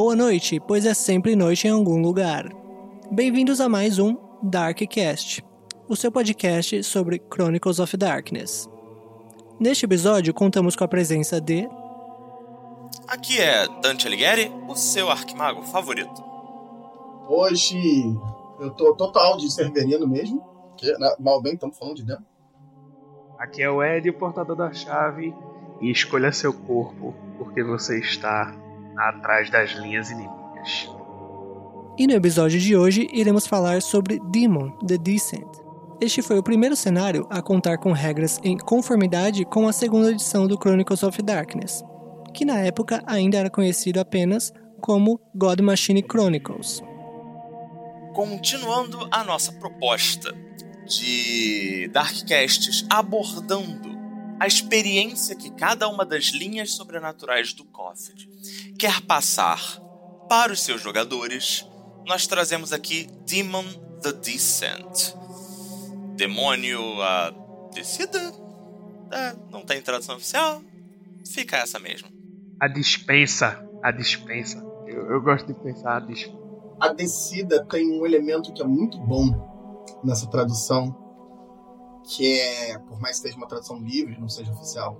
Boa noite, pois é sempre noite em algum lugar. Bem-vindos a mais um Darkcast, o seu podcast sobre Chronicles of Darkness. Neste episódio, contamos com a presença de. Aqui é Dante Alighieri, o seu arquimago favorito. Hoje eu tô total de Severino mesmo, que né, mal bem estamos falando de dentro. Aqui é o Ed, o portador da chave, e escolha seu corpo, porque você está atrás das linhas inimigas. E no episódio de hoje iremos falar sobre Demon The Descent. Este foi o primeiro cenário a contar com regras em conformidade com a segunda edição do Chronicles of Darkness, que na época ainda era conhecido apenas como God Machine Chronicles. Continuando a nossa proposta de Darkcasts abordando a experiência que cada uma das linhas sobrenaturais do COFID quer passar para os seus jogadores, nós trazemos aqui Demon the Descent. Demônio a descida? É, não tem tradução oficial? Fica essa mesmo. A dispensa. A dispensa. Eu, eu gosto de pensar a dispensa. A descida tem um elemento que é muito bom nessa tradução, que é, por mais que seja uma tradução livre, não seja oficial,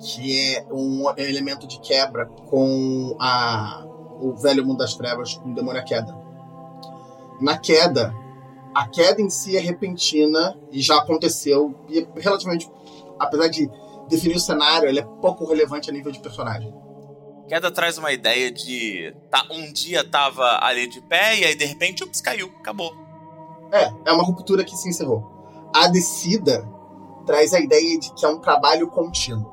que é um elemento de quebra com a, o velho mundo das trevas, com o demônio a queda. Na queda, a queda em si é repentina e já aconteceu, e é relativamente, apesar de definir o cenário, ele é pouco relevante a nível de personagem. Queda traz uma ideia de tá, um dia tava ali de pé e aí de repente ups, caiu, acabou. É, é uma ruptura que se encerrou. A descida traz a ideia de que é um trabalho contínuo,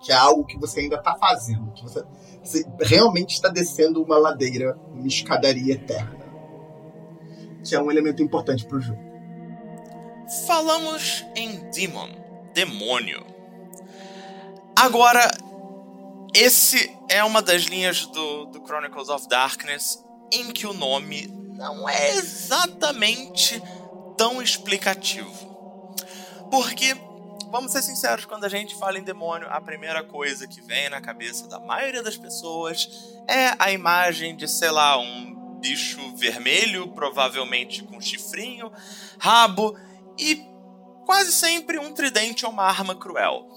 que é algo que você ainda está fazendo, que você, você realmente está descendo uma ladeira, uma escadaria eterna, que é um elemento importante para o jogo. Falamos em Demon, demônio. Agora, esse é uma das linhas do, do Chronicles of Darkness em que o nome não é exatamente tão explicativo. Porque, vamos ser sinceros, quando a gente fala em demônio, a primeira coisa que vem na cabeça da maioria das pessoas é a imagem de, sei lá, um bicho vermelho, provavelmente com chifrinho, rabo e quase sempre um tridente ou uma arma cruel.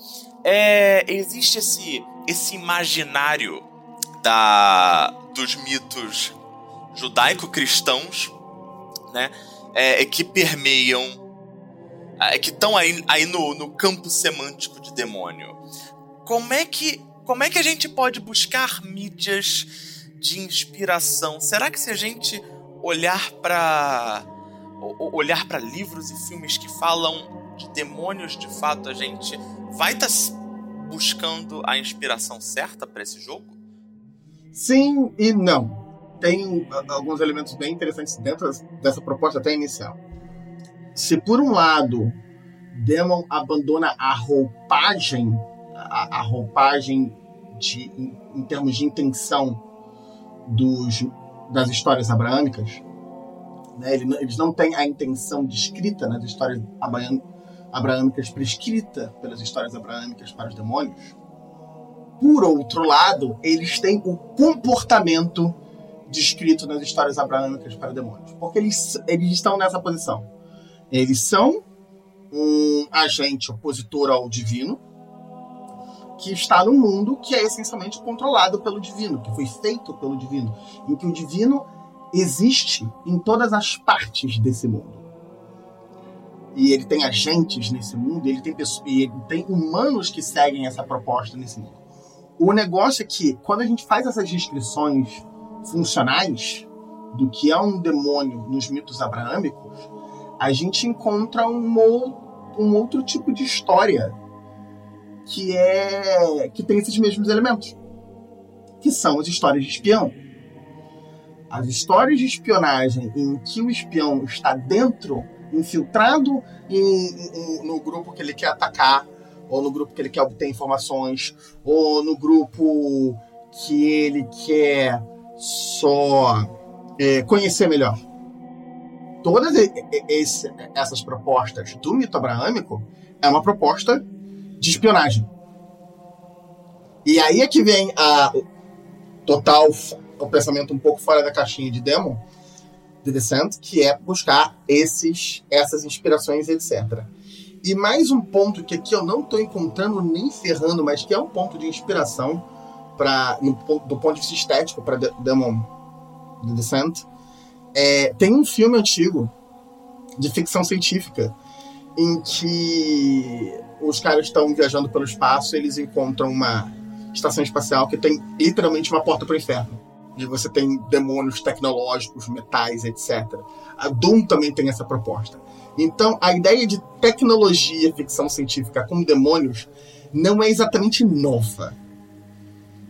É, existe esse, esse imaginário da, dos mitos judaico-cristãos, né? É, que permeiam, que estão aí, aí no, no campo semântico de demônio. Como é que como é que a gente pode buscar mídias de inspiração? Será que se a gente olhar para olhar para livros e filmes que falam de demônios de fato, a gente vai estar tá buscando a inspiração certa para esse jogo? Sim e não. Tem alguns elementos bem interessantes dentro dessa proposta até inicial. Se por um lado Demon abandona a roupagem, a, a roupagem de, em, em, termos de intenção dos, das histórias abraâmicas, né? eles não têm a intenção descrita nas histórias abraâmicas prescrita pelas histórias abraâmicas para os demônios. Por outro lado, eles têm o comportamento descrito nas histórias abraâmicas para demônios. Porque eles, eles estão nessa posição. Eles são um agente opositor ao divino que está no mundo que é essencialmente controlado pelo divino, que foi feito pelo divino, em que o divino existe em todas as partes desse mundo e ele tem agentes nesse mundo, ele tem pessoas, ele tem humanos que seguem essa proposta nesse mundo. O negócio é que quando a gente faz essas descrições funcionais do que é um demônio nos mitos abraâmicos, a gente encontra um, um outro tipo de história que é que tem esses mesmos elementos, que são as histórias de espião. As histórias de espionagem em que o espião está dentro infiltrado em, em, no grupo que ele quer atacar, ou no grupo que ele quer obter informações, ou no grupo que ele quer só é, conhecer melhor. Todas esse, essas propostas do mito abraâmico é uma proposta de espionagem. E aí é que vem a, total o pensamento um pouco fora da caixinha de Demon, de Descent, que é buscar esses, essas inspirações, etc. E mais um ponto que aqui eu não estou encontrando nem ferrando, mas que é um ponto de inspiração para do ponto de vista estético para Demon The Descent. É, tem um filme antigo de ficção científica em que os caras estão viajando pelo espaço e eles encontram uma estação espacial que tem literalmente uma porta para o inferno. E você tem demônios tecnológicos, metais, etc. A Doom também tem essa proposta. Então, a ideia de tecnologia, ficção científica com demônios não é exatamente nova.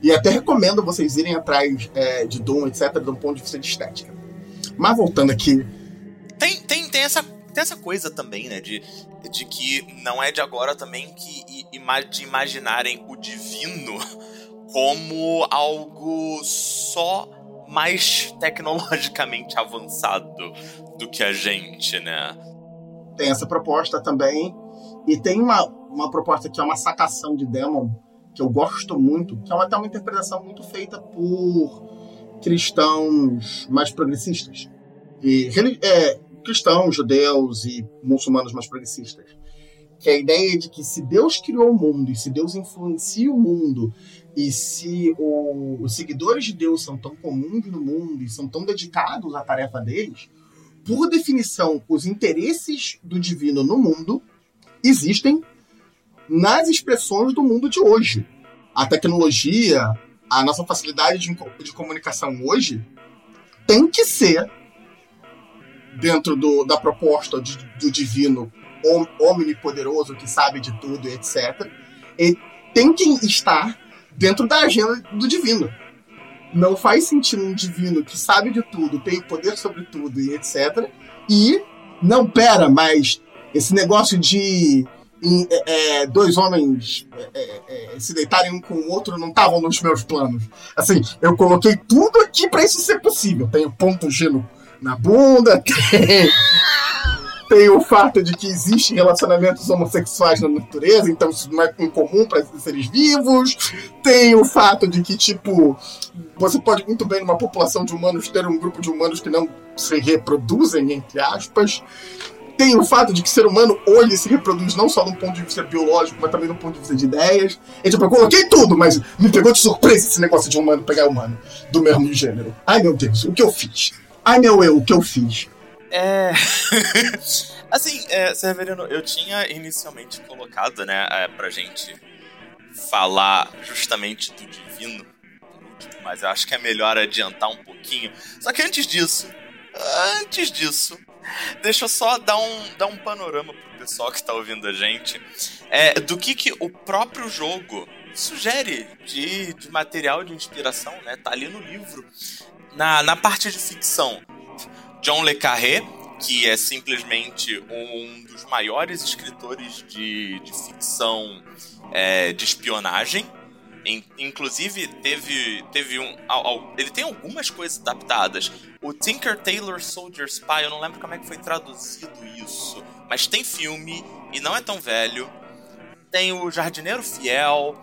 E até recomendo vocês irem atrás é, de Doom, etc., de um ponto de vista de estética. Mas voltando aqui. Tem, tem, tem, essa, tem essa coisa também, né? De, de que não é de agora também que de imaginarem o divino como algo só mais tecnologicamente avançado do que a gente, né? Tem essa proposta também. E tem uma, uma proposta que é uma sacação de Demon, que eu gosto muito, que é uma, até uma interpretação muito feita por cristãos mais progressistas. E é, cristãos, judeus e muçulmanos mais progressistas. Que é a ideia de que se Deus criou o mundo e se Deus influencia o mundo e se o, os seguidores de Deus são tão comuns no mundo e são tão dedicados à tarefa deles, por definição, os interesses do divino no mundo existem nas expressões do mundo de hoje. A tecnologia, a nossa facilidade de, de comunicação hoje tem que ser dentro do, da proposta de, do divino omnipoderoso que sabe de tudo, etc. E tem que estar dentro da agenda do divino. Não faz sentido um divino que sabe de tudo, tem poder sobre tudo e etc. E não pera, mas esse negócio de é, é, dois homens é, é, é, se deitarem um com o outro não estavam nos meus planos. Assim, eu coloquei tudo aqui para isso ser possível. Tenho ponto G no, na bunda, tem, tem o fato de que existem relacionamentos homossexuais na natureza, então isso não é incomum para seres vivos. Tem o fato de que, tipo, você pode muito bem, numa população de humanos, ter um grupo de humanos que não se reproduzem, entre aspas tem o fato de que o ser humano hoje se reproduz não só do ponto de vista biológico, mas também do ponto de vista de ideias. E tipo, eu coloquei tudo, mas me pegou de surpresa esse negócio de humano pegar humano do mesmo gênero. Ai meu Deus, o que eu fiz? Ai meu eu, o que eu fiz? É. assim, é, Severino, eu tinha inicialmente colocado, né, é, pra gente falar justamente do divino, mas eu acho que é melhor adiantar um pouquinho. Só que antes disso, antes disso, deixa eu só dar um, dar um panorama pro pessoal que tá ouvindo a gente é, do que, que o próprio jogo sugere de, de material de inspiração, né? Tá ali no livro. Na, na parte de ficção, John Le Carré, que é simplesmente um dos maiores escritores de, de ficção é, de espionagem, Inclusive, teve, teve um. Ele tem algumas coisas adaptadas. O Tinker Tailor Soldier Spy, eu não lembro como é que foi traduzido isso. Mas tem filme, e não é tão velho. Tem o Jardineiro Fiel.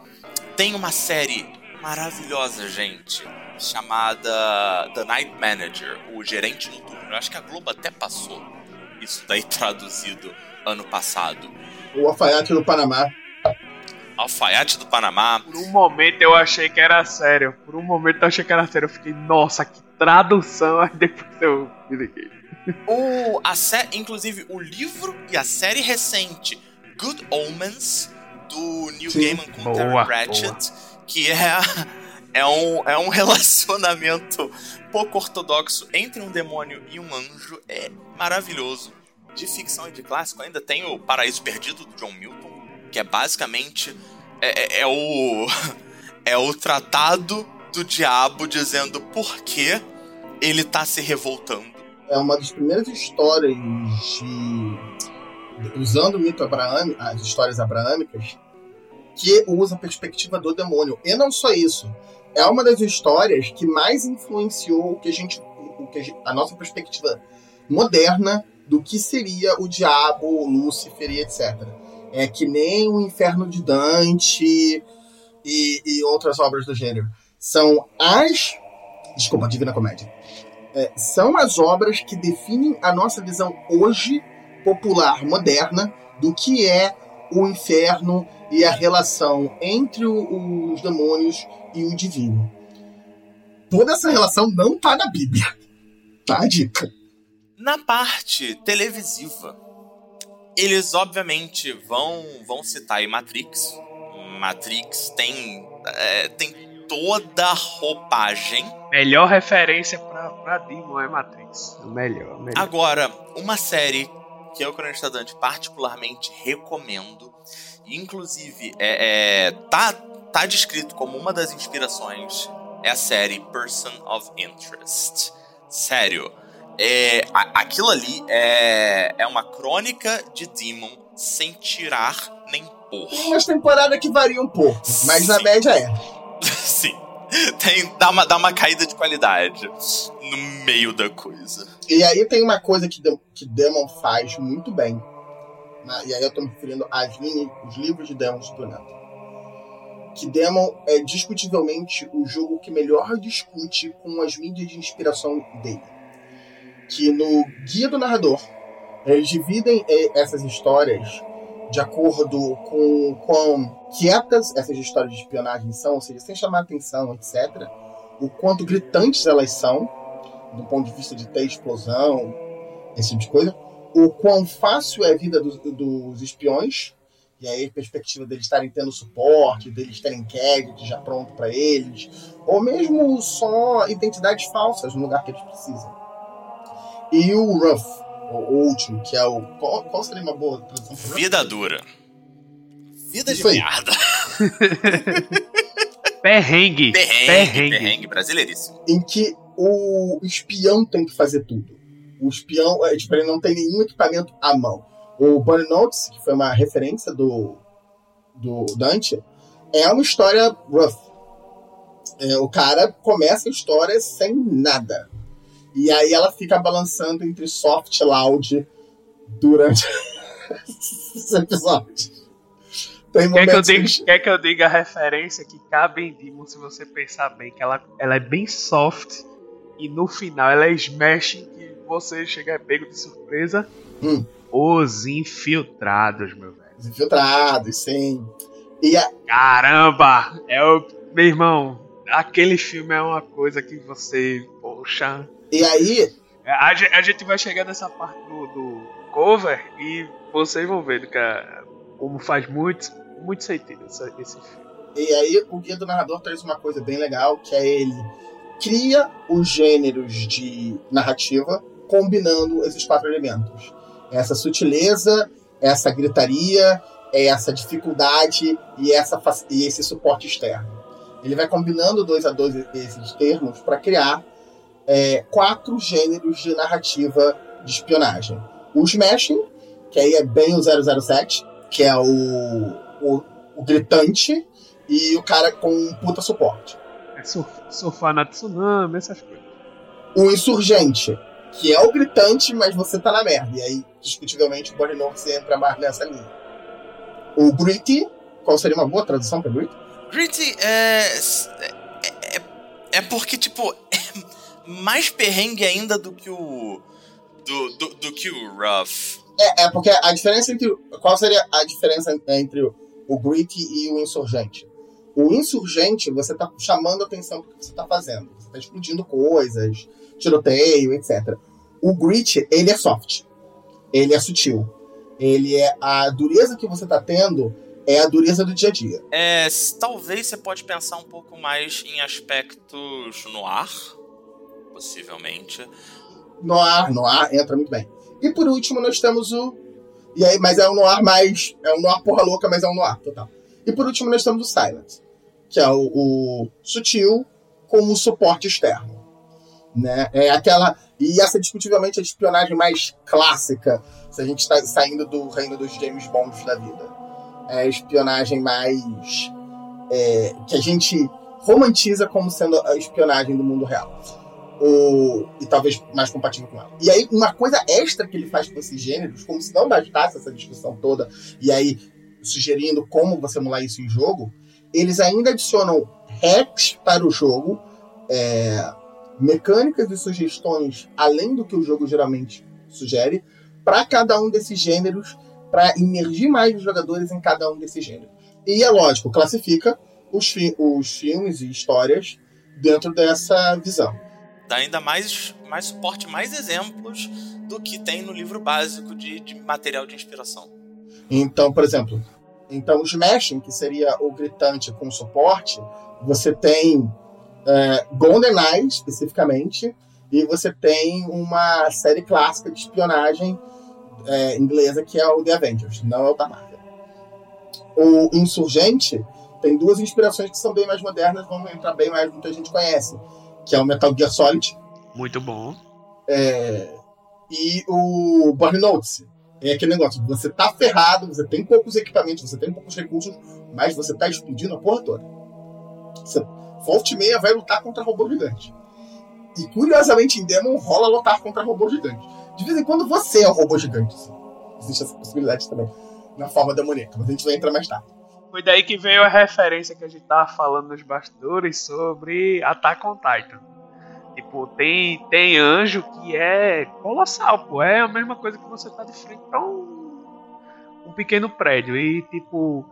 Tem uma série maravilhosa, gente. Chamada The Night Manager, o gerente noturno. Eu acho que a Globo até passou isso daí traduzido ano passado. O alfaiate do Panamá alfaiate do Panamá. Por um momento eu achei que era sério. Por um momento eu achei que era sério. Eu fiquei, nossa, que tradução. Aí depois eu me liguei. O, a sé, inclusive, o livro e a série recente Good Omens, do Neil Sim. Gaiman com boa, Terry Pratchett, boa. que é, é, um, é um relacionamento pouco ortodoxo entre um demônio e um anjo. É maravilhoso. De ficção e de clássico, ainda tem o Paraíso Perdido, do John Milton que é basicamente é, é, é o é o tratado do diabo dizendo por que ele tá se revoltando. É uma das primeiras histórias de usando o mito abraâmico, as histórias abraâmicas, que usa a perspectiva do demônio. E não só isso, é uma das histórias que mais influenciou o que a gente, o que a, gente, a nossa perspectiva moderna do que seria o diabo, Lúcifer e etc. É que nem o Inferno de Dante e, e outras obras do gênero. São as. Desculpa, Divina Comédia. É, são as obras que definem a nossa visão hoje, popular, moderna, do que é o inferno e a relação entre o, os demônios e o divino. Toda essa relação não está na Bíblia. Tá a dica. Na parte televisiva, eles obviamente vão, vão citar aí Matrix. Matrix tem, é, tem toda a roupagem. Melhor referência pra, pra Demon é Matrix. O melhor, melhor. Agora, uma série que eu, Cronista Dante, particularmente recomendo. Inclusive, é, é, tá, tá descrito como uma das inspirações é a série Person of Interest. Sério, é, a, aquilo ali é, é uma crônica de Demon sem tirar nem pôr. Tem umas temporadas que variam um pouco, mas Sim. na média é. Sim. Tem, dá, uma, dá uma caída de qualidade no meio da coisa. E aí tem uma coisa que, que Demon faz muito bem. Né? E aí eu tô me referindo linhas, os livros de Demon de Planeta que Demon é discutivelmente o jogo que melhor discute com as mídias de inspiração dele. Que no Guia do Narrador, eles dividem é, essas histórias de acordo com quão quietas essas histórias de espionagem são, ou seja, sem chamar atenção, etc. O quanto gritantes elas são, do ponto de vista de ter explosão, esse tipo de coisa. O quão fácil é a vida dos, dos espiões, e aí a perspectiva deles estarem tendo suporte, deles terem CAD já pronto para eles, ou mesmo só identidades falsas no lugar que eles precisam. E o Rough, o último, que é o. Qual, qual seria uma boa tradução? Vida dura. Vida Isso de aí. merda. perrengue. Perrengue. Perrengue. Perrengue brasileiríssimo. Em que o espião tem que fazer tudo. O espião, é, tipo, ele não tem nenhum equipamento à mão. O Burn Notes, que foi uma referência do, do Dante, é uma história rough. É, o cara começa a história sem nada. E aí ela fica balançando entre soft e loud durante os episódios. quer, que eu diga, quer que eu diga a referência que cabe em Demon se você pensar bem, que ela, ela é bem soft e no final ela é smash que você chega pego de surpresa. Hum. Os Infiltrados, meu velho. Os Infiltrados, sim. E a... Caramba! É o. Meu irmão, aquele filme é uma coisa que você. Poxa. E aí. É, a, a gente vai chegar nessa parte do, do cover e vocês vão ver que, como faz muito, muito sentido esse, esse filme. E aí o guia do narrador traz uma coisa bem legal, que é ele cria os gêneros de narrativa combinando esses quatro elementos essa sutileza, essa gritaria, essa dificuldade e, essa, e esse suporte externo. Ele vai combinando dois a dois esses termos para criar é, quatro gêneros de narrativa de espionagem. O smashing, que aí é bem o 007, que é o, o, o gritante, e o cara com um puta suporte. É surfar na tsunami, essas coisas. O insurgente, que é o gritante, mas você tá na merda. E aí, discutivelmente, o Bonnie você entra mais nessa linha. O Gritty, qual seria uma boa tradução pra Gritty? Gritty é, é, é. É porque, tipo, mais perrengue ainda do que o. Do, do, do que o Rough. É, é porque a diferença entre. Qual seria a diferença entre o Gritty e o Insurgente? O insurgente, você tá chamando a atenção do que você tá fazendo. Você tá explodindo coisas, tiroteio, etc. O grit, ele é soft. Ele é sutil. Ele é a dureza que você tá tendo é a dureza do dia a dia. É, talvez você pode pensar um pouco mais em aspectos no ar, possivelmente. No ar, no ar entra muito bem. E por último nós temos o e aí, mas é um noir mais é um noir porra louca, mas é um noir total. E por último nós temos o silence, que é o, o sutil como suporte externo né? É aquela e essa discutivelmente a espionagem mais clássica, se a gente está saindo do reino dos James Bonds da vida. É a espionagem mais é, que a gente romantiza como sendo a espionagem do mundo real. O, e talvez mais compatível com ela. E aí, uma coisa extra que ele faz com esses gêneros, como se não bastasse essa discussão toda, e aí sugerindo como você emular isso em jogo, eles ainda adicionam hacks para o jogo, é, mecânicas e sugestões além do que o jogo geralmente sugere, para cada um desses gêneros, para imergir mais os jogadores em cada um desses gêneros. E é lógico, classifica os, fi os filmes e histórias dentro dessa visão. Dá ainda mais, mais suporte, mais exemplos do que tem no livro básico de, de material de inspiração. Então, por exemplo, então o Smashing, que seria o gritante com suporte, você tem é, GoldenEye, especificamente, e você tem uma série clássica de espionagem é, inglesa que é o The Avengers, não é o da Marvel. O Insurgente tem duas inspirações que são bem mais modernas, vão entrar bem mais do que a gente conhece, que é o Metal Gear Solid. Muito bom. É, e o Burnout. É aquele negócio, você tá ferrado, você tem poucos equipamentos, você tem poucos recursos, mas você tá explodindo a porra toda. Você, Volt meia vai lutar contra robô gigante. E curiosamente em Demon rola lutar contra robô gigante. De vez em quando você é o robô gigante. Assim. Existe essa possibilidade também. Na forma demoníaca, mas a gente vai entrar mais tarde. Foi daí que veio a referência que a gente tava falando nos bastidores sobre Attack on Titan. Tipo, tem, tem anjo que é colossal, pô. É a mesma coisa que você tá de frente pra um, um pequeno prédio. E, tipo,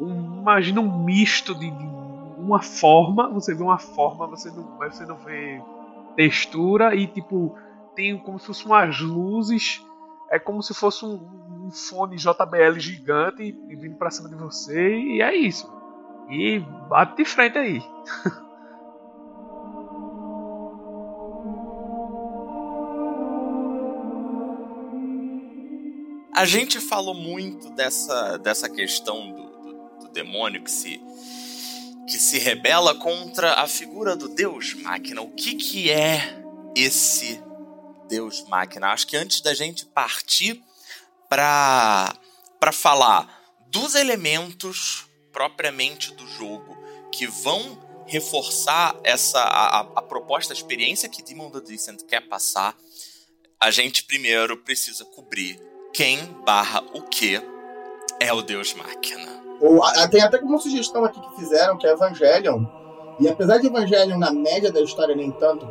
um, imagina um misto de, de, uma forma. Você vê uma forma, você não, você não vê textura. E, tipo, tem como se fossem umas luzes. É como se fosse um, fone JBL gigante vindo pra cima de você. E é isso. E bate de frente aí. A gente falou muito dessa, dessa questão do, do, do demônio que se, que se rebela contra a figura do Deus Máquina. O que, que é esse Deus Máquina? Acho que antes da gente partir para falar dos elementos propriamente do jogo que vão reforçar essa a, a, proposta, a experiência que Demon the Descent quer passar, a gente primeiro precisa cobrir quem barra o que é o Deus Máquina. Ou, tem até uma sugestão aqui que fizeram, que é Evangelion. E apesar de Evangelion, na média da história, nem tanto,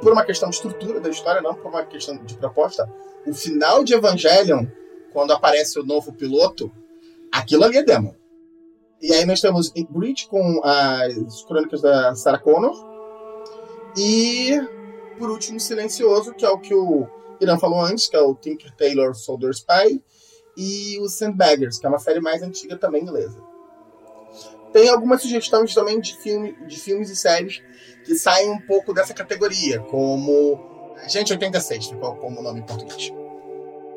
por uma questão de estrutura da história, não por uma questão de proposta, o final de Evangelion, quando aparece o novo piloto, aquilo ali é demo. E aí nós temos Breach com as crônicas da Sarah Connor. E, por último, Silencioso, que é o que o Irã falou antes, que é o Tinker Taylor Soldier Spy, e o Sandbaggers, que é uma série mais antiga também inglesa. Tem algumas sugestões também de, filme, de filmes e séries que saem um pouco dessa categoria, como Gente 86, ficou como nome em português.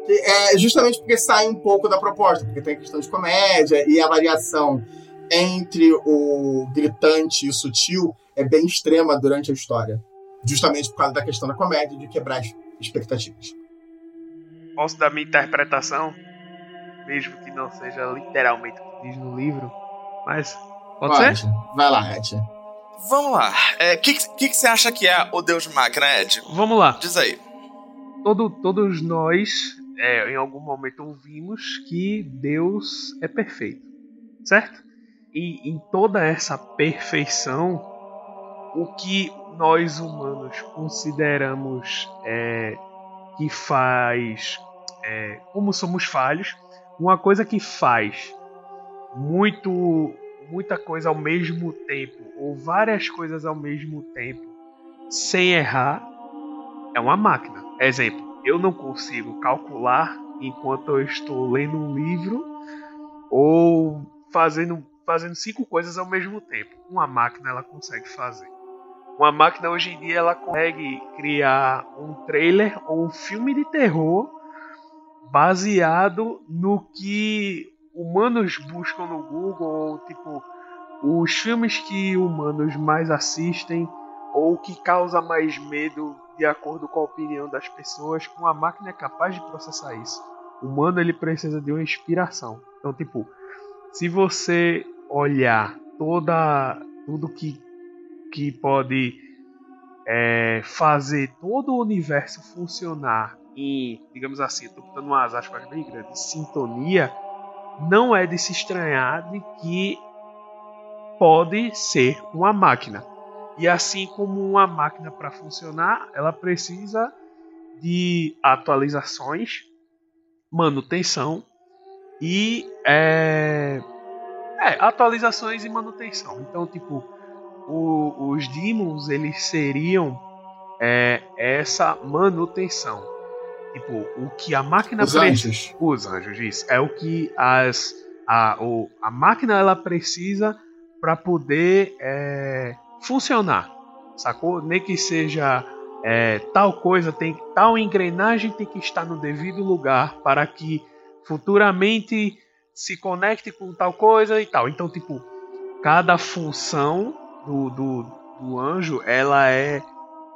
É justamente porque sai um pouco da proposta, porque tem a questão de comédia e a variação entre o gritante e o sutil é bem extrema durante a história. Justamente por causa da questão da comédia, de quebrar expectativas. Posso dar minha interpretação, mesmo que não seja literalmente o que diz no livro, mas pode, pode. ser? Vai lá, Ed. Vamos lá. O é, que, que, que você acha que é o Deus Máquina, Ed? Vamos lá. Diz aí. Todo, todos nós, é, em algum momento, ouvimos que Deus é perfeito, certo? E em toda essa perfeição, o que nós humanos consideramos é, que faz, é, como somos falhos, uma coisa que faz muito, muita coisa ao mesmo tempo ou várias coisas ao mesmo tempo sem errar é uma máquina. Exemplo, eu não consigo calcular enquanto eu estou lendo um livro ou fazendo fazendo cinco coisas ao mesmo tempo. Uma máquina ela consegue fazer. Uma máquina hoje em dia ela consegue criar um trailer ou um filme de terror baseado no que humanos buscam no Google, ou tipo os filmes que humanos mais assistem ou que causa mais medo de acordo com a opinião das pessoas, uma máquina é capaz de processar isso. O humano ele precisa de uma inspiração. Então, tipo, se você olhar toda tudo que que pode é, fazer todo o universo funcionar em, digamos assim, estou botando umas aspas bem grandes, sintonia, não é de se estranhar de que pode ser uma máquina. E assim como uma máquina para funcionar, ela precisa de atualizações, manutenção e é, é, atualizações e manutenção. Então, tipo, o, os demons eles seriam é, essa manutenção. Tipo, o que a máquina os anjos. Os anjos, isso. É o que as a, o, a máquina ela precisa para poder é, funcionar, sacou? Nem que seja é, tal coisa, tem tal engrenagem tem que estar no devido lugar para que futuramente se conecte com tal coisa e tal. Então, tipo, cada função do, do, do anjo ela é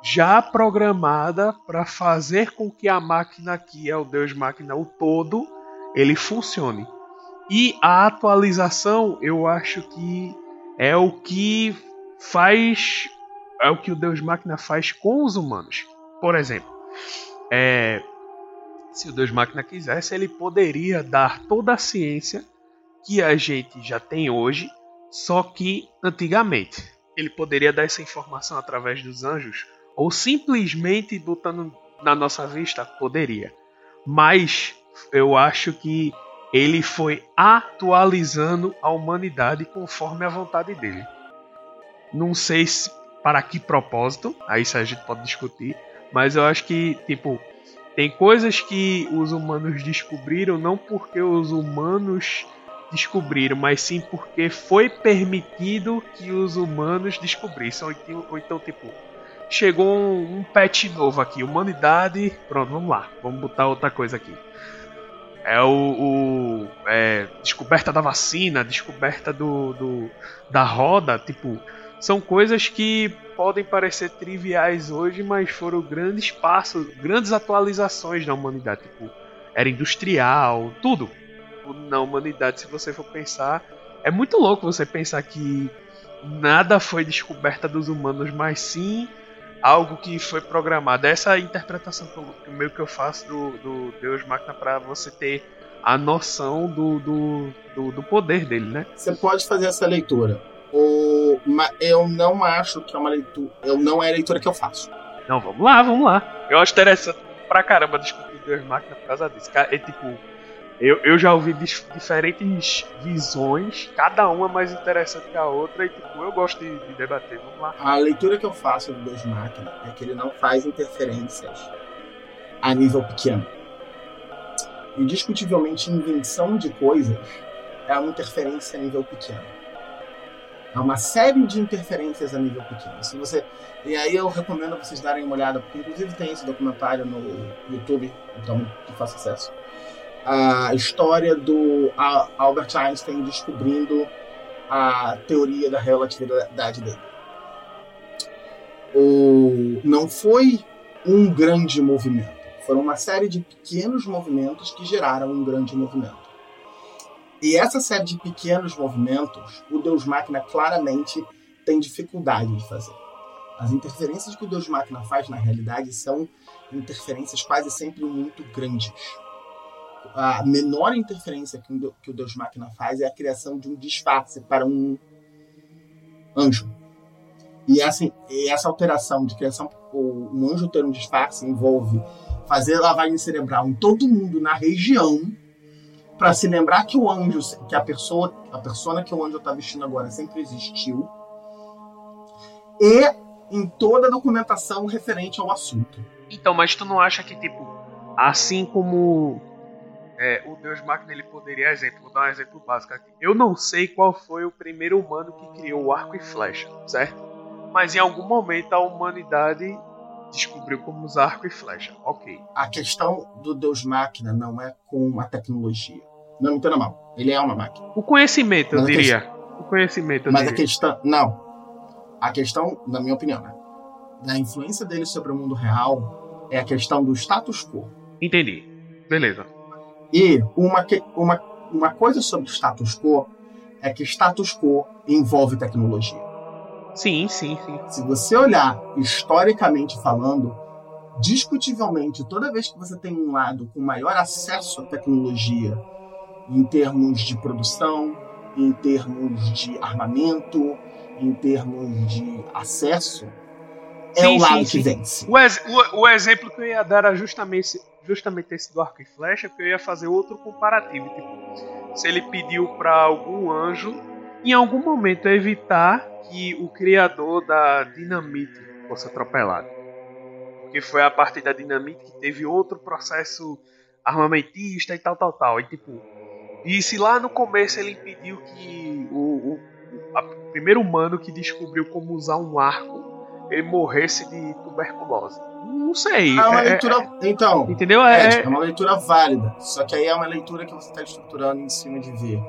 já programada para fazer com que a máquina que é o Deus máquina o todo ele funcione. E a atualização, eu acho que é o que faz. É o que o Deus Máquina faz com os humanos. Por exemplo, é, se o Deus Máquina quisesse, ele poderia dar toda a ciência que a gente já tem hoje, só que antigamente. Ele poderia dar essa informação através dos anjos, ou simplesmente botando na nossa vista? Poderia. Mas eu acho que ele foi atualizando a humanidade conforme a vontade dele. Não sei se para que propósito, aí isso a gente pode discutir, mas eu acho que, tipo, tem coisas que os humanos descobriram não porque os humanos descobriram, mas sim porque foi permitido que os humanos descobrissem. Ou então, ou então tipo, chegou um, um pet novo aqui, humanidade, pronto, vamos lá, vamos botar outra coisa aqui é o, o é, descoberta da vacina, descoberta do, do, da roda, tipo, são coisas que podem parecer triviais hoje, mas foram grandes passos, grandes atualizações na humanidade, tipo, era industrial, tudo na humanidade, se você for pensar, é muito louco você pensar que nada foi descoberta dos humanos, mas sim algo que foi programado. Essa é interpretação que, eu, meio que eu faço do, do Deus Máquina para você ter a noção do, do, do, do, poder dele, né? Você pode fazer essa leitura. O, eu não acho que é uma leitura. Eu não é a leitura que eu faço. Não, vamos lá, vamos lá. Eu acho interessante pra caramba discutir Deus Máquina por causa disso. É tipo eu, eu já ouvi diferentes visões, cada uma mais interessante que a outra, e tipo, eu gosto de, de debater. Vamos lá. A leitura que eu faço do Deus Máquina é que ele não faz interferências a nível pequeno. Indiscutivelmente, invenção de coisas é uma interferência a nível pequeno. É uma série de interferências a nível pequeno. Se você e aí eu recomendo vocês darem uma olhada, porque inclusive tem esse documentário no YouTube, então que faça acesso a história do Albert Einstein descobrindo a teoria da relatividade dele. O, não foi um grande movimento, foram uma série de pequenos movimentos que geraram um grande movimento. E essa série de pequenos movimentos, o Deus Máquina claramente tem dificuldade de fazer. As interferências que o Deus Máquina faz na realidade são interferências quase sempre muito grandes a menor interferência que, o Deus Máquina faz é a criação de um disfarce para um anjo. E essa, essa alteração de criação, um anjo ter um disfarce envolve fazer lavagem cerebral em todo mundo na região para se lembrar que o anjo, que a pessoa, a persona que o anjo está vestindo agora sempre existiu e em toda a documentação referente ao assunto. Então, mas tu não acha que tipo, assim como é, o Deus Máquina ele poderia, exemplo, vou dar um exemplo básico aqui. Eu não sei qual foi o primeiro humano que criou o arco e flecha, certo? Mas em algum momento a humanidade descobriu como usar arco e flecha. Ok. A questão do Deus Máquina não é com a tecnologia. Não me entenda mal. Ele é uma máquina. O conhecimento, eu diria. O conhecimento, eu Mas diria. a questão. Não. A questão, na minha opinião, né? Da influência dele sobre o mundo real é a questão do status quo. Entendi. Beleza. E uma, uma, uma coisa sobre o status quo é que status quo envolve tecnologia. Sim, sim, sim. Se você olhar historicamente falando, discutivelmente, toda vez que você tem um lado com maior acesso à tecnologia, em termos de produção, em termos de armamento, em termos de acesso, é sim, o lado sim, que vence. O, ex, o, o, exemplo que eu ia dar era justamente, justamente esse do arco e flecha, porque eu ia fazer outro comparativo. Tipo, se ele pediu para algum anjo, em algum momento, evitar que o criador da dinamite fosse atropelado. Porque foi a partir da dinamite que teve outro processo armamentista e tal, tal, tal. E tipo, e se lá no começo ele impediu que o, o primeiro humano que descobriu como usar um arco ele morresse de tuberculose. Não sei. É uma é, leitura. É, então. Entendeu? É, é, é, uma leitura válida. Só que aí é uma leitura que você está estruturando em cima de ver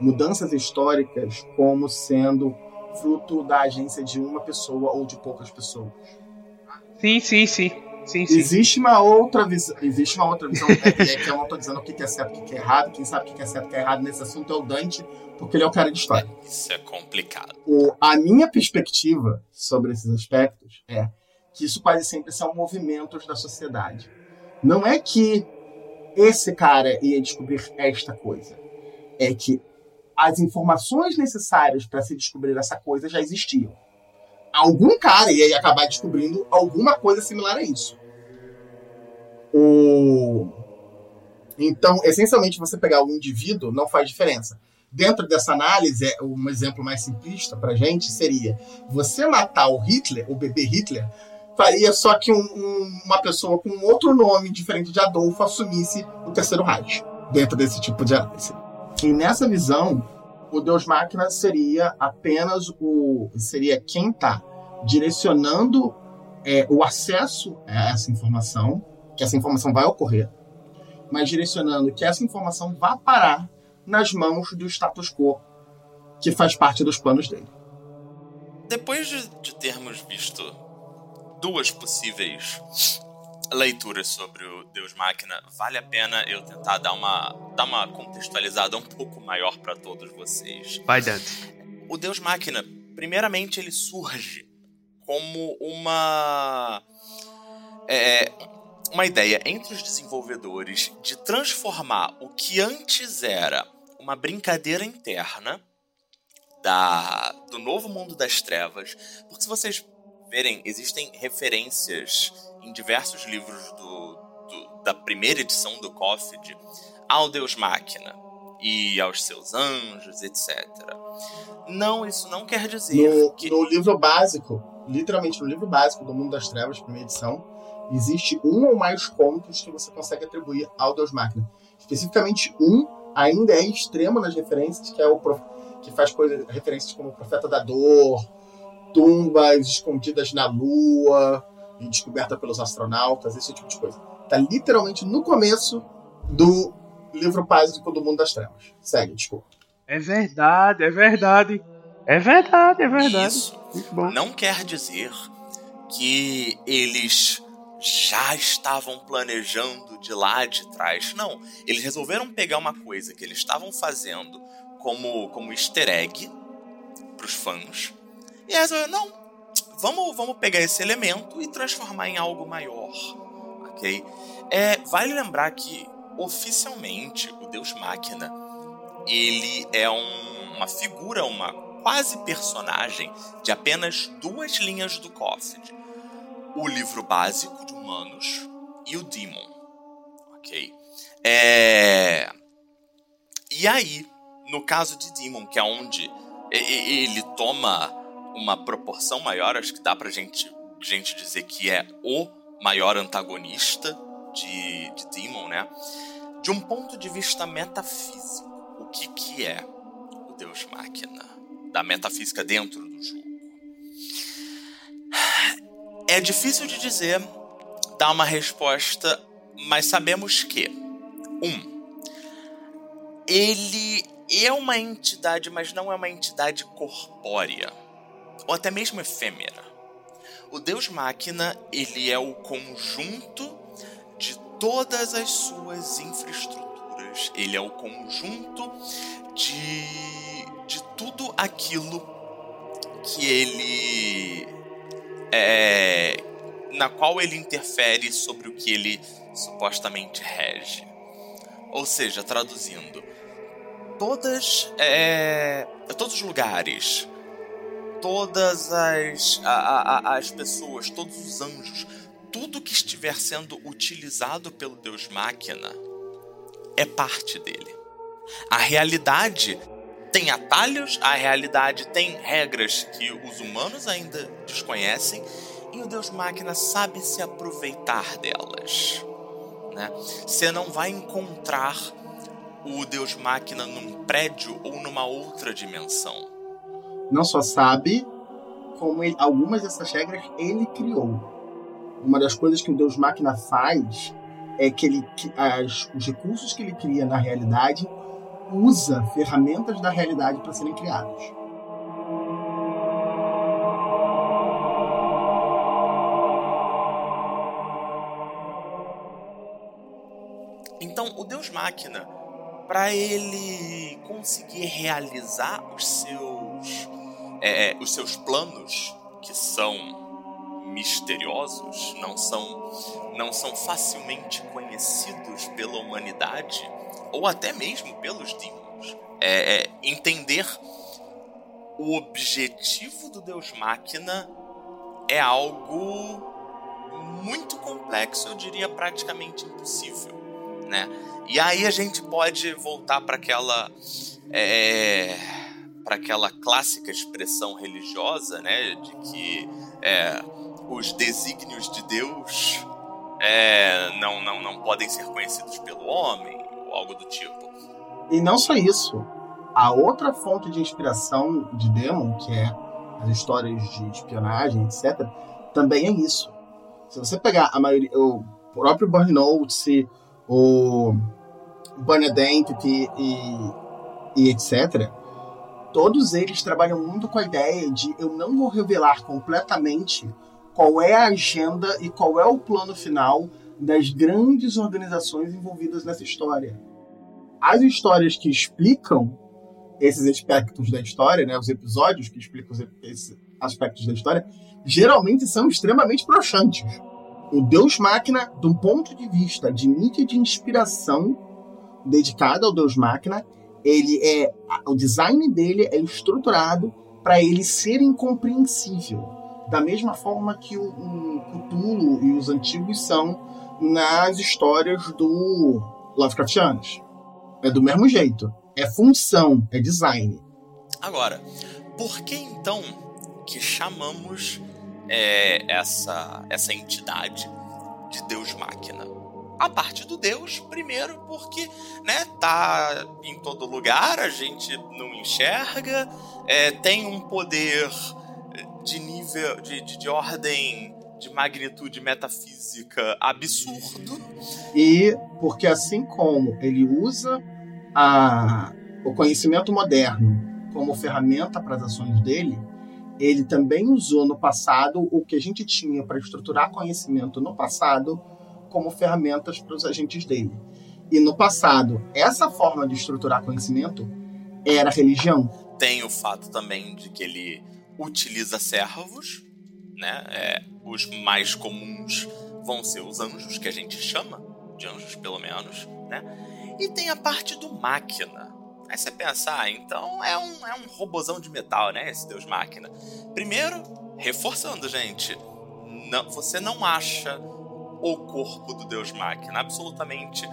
mudanças históricas como sendo fruto da agência de uma pessoa ou de poucas pessoas. Sim, sim, sim. Sim, sim. Existe uma outra visão. Existe uma outra visão. é, que eu não estou dizendo o que é certo e o que é errado. Quem sabe o que é certo e o que é errado nesse assunto é o Dante, porque ele é o cara de história. Isso é complicado. O, a minha perspectiva sobre esses aspectos é que isso quase sempre são movimentos da sociedade. Não é que esse cara ia descobrir esta coisa. É que as informações necessárias para se descobrir essa coisa já existiam. Algum cara ia acabar descobrindo alguma coisa similar a isso. O... Então, essencialmente, você pegar o indivíduo não faz diferença. Dentro dessa análise, é, um exemplo mais simplista para gente seria você matar o Hitler, o bebê Hitler, faria só que um, um, uma pessoa com outro nome diferente de Adolfo assumisse o terceiro Reich, dentro desse tipo de análise. E nessa visão, o Deus Máquina seria apenas o. seria quem está direcionando é, o acesso a essa informação, que essa informação vai ocorrer, mas direcionando que essa informação vá parar nas mãos do status quo, que faz parte dos planos dele. Depois de, de termos visto duas possíveis leituras sobre o Deus Máquina, vale a pena eu tentar dar uma, dar uma contextualizada um pouco maior para todos vocês. Vai, Dante. O Deus Máquina, primeiramente, ele surge como uma. É, uma ideia entre os desenvolvedores de transformar o que antes era uma brincadeira interna da, do novo mundo das trevas. Porque se vocês verem, existem referências em diversos livros do, do, da primeira edição do COFID ao Deus Máquina e aos seus anjos, etc. Não, isso não quer dizer no, que... No livro básico, literalmente no livro básico do Mundo das Trevas, primeira edição, existe um ou mais contos que você consegue atribuir ao Deus Máquina. Especificamente um ainda é extremo nas referências, que é o prof... que faz coisas, referências como o Profeta da Dor, tumbas escondidas na lua e descoberta pelos astronautas, esse tipo de coisa. Tá literalmente no começo do livro básico do Mundo das Trevas. Segue, desculpa. É verdade, é verdade. É verdade, é verdade. Isso não quer dizer que eles já estavam planejando de lá de trás. Não, eles resolveram pegar uma coisa que eles estavam fazendo como, como easter egg para os fãs e resolveram, não, vamos, vamos pegar esse elemento e transformar em algo maior, ok? É, vale lembrar que oficialmente o Deus Máquina ele é um, uma figura, uma quase personagem de apenas duas linhas do Coffid o livro básico de humanos e o Demon. Ok? É... E aí, no caso de Demon, que é onde ele toma uma proporção maior, acho que dá pra gente, gente dizer que é o maior antagonista de, de Demon, né? De um ponto de vista metafísico, o que, que é o Deus Máquina? Da metafísica dentro do jogo. É difícil de dizer, dar uma resposta, mas sabemos que, um, ele é uma entidade, mas não é uma entidade corpórea, ou até mesmo efêmera. O Deus Máquina, ele é o conjunto de todas as suas infraestruturas. Ele é o conjunto de, de tudo aquilo que ele é, na qual ele interfere sobre o que ele supostamente rege. Ou seja, traduzindo, todas é, todos os lugares, todas as, a, a, as pessoas, todos os anjos, tudo que estiver sendo utilizado pelo Deus Máquina é parte dele. A realidade tem atalhos, a realidade tem regras que os humanos ainda desconhecem e o Deus Máquina sabe se aproveitar delas. Né? Você não vai encontrar o Deus Máquina num prédio ou numa outra dimensão. Não só sabe, como ele, algumas dessas regras ele criou. Uma das coisas que o Deus Máquina faz é que ele, as, os recursos que ele cria na realidade usa ferramentas da realidade para serem criados. Então, o Deus Máquina, para ele conseguir realizar os seus, é, os seus planos, que são misteriosos, não são, não são facilmente conhecidos pela humanidade, ou até mesmo pelos demônios. É, é, entender o objetivo do Deus Máquina é algo muito complexo, eu diria praticamente impossível, né? E aí a gente pode voltar para aquela é, para aquela clássica expressão religiosa, né, de que é, os desígnios de Deus é, não, não, não podem ser conhecidos pelo homem, ou algo do tipo. E não só isso. A outra fonte de inspiração de Demon, que é as histórias de espionagem, etc., também é isso. Se você pegar a maioria, o próprio Burn Notes, o Burn Identity e, e etc., todos eles trabalham muito com a ideia de eu não vou revelar completamente qual é a agenda e qual é o plano final das grandes organizações envolvidas nessa história. As histórias que explicam esses aspectos da história, né, os episódios que explicam esses aspectos da história, geralmente são extremamente broxantes. O Deus Máquina, de um ponto de vista de mídia de inspiração dedicada ao Deus Máquina, ele é o design dele é estruturado para ele ser incompreensível da mesma forma que o, o Cthulhu e os antigos são nas histórias do Lovecraftianos. É do mesmo jeito. É função, é design. Agora, por que então que chamamos é, essa, essa entidade de Deus Máquina? A parte do Deus, primeiro, porque né, tá em todo lugar, a gente não enxerga, é, tem um poder de nível, de, de, de ordem de magnitude metafísica absurdo. E porque assim como ele usa a, o conhecimento moderno como ferramenta para as ações dele, ele também usou no passado o que a gente tinha para estruturar conhecimento no passado como ferramentas para os agentes dele. E no passado, essa forma de estruturar conhecimento era religião. Tem o fato também de que ele utiliza servos, né? É, os mais comuns vão ser os anjos, que a gente chama de anjos pelo menos, né? E tem a parte do máquina. Aí você pensar, ah, então é um, é um robozão de metal, né? Esse Deus máquina. Primeiro, reforçando, gente, não, você não acha o corpo do Deus máquina. Absolutamente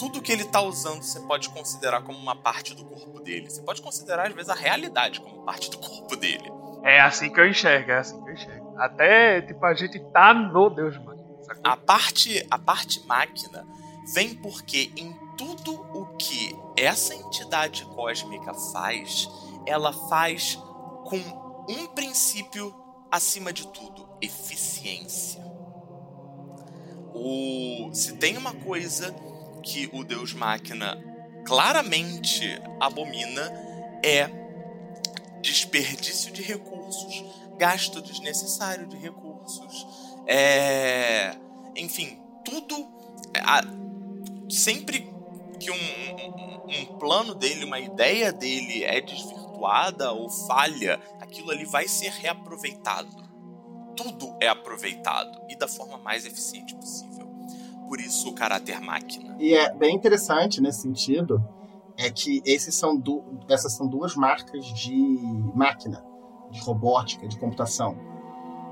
tudo que ele está usando você pode considerar como uma parte do corpo dele. Você pode considerar, às vezes, a realidade como parte do corpo dele. É assim que eu enxergo, é assim que eu enxergo. Até, tipo, a gente tá no Deus Máquina. A parte, a parte máquina vem porque em tudo o que essa entidade cósmica faz, ela faz com um princípio acima de tudo: eficiência. O, se tem uma coisa que o Deus Máquina claramente abomina, é desperdício de recursos, gasto desnecessário de recursos, é, enfim, tudo. A, sempre que um, um, um plano dele, uma ideia dele é desvirtuada ou falha, aquilo ali vai ser reaproveitado. Tudo é aproveitado e da forma mais eficiente possível. Por isso o caráter máquina. E é bem interessante nesse sentido é que esses são du essas são duas marcas de máquina, de robótica, de computação.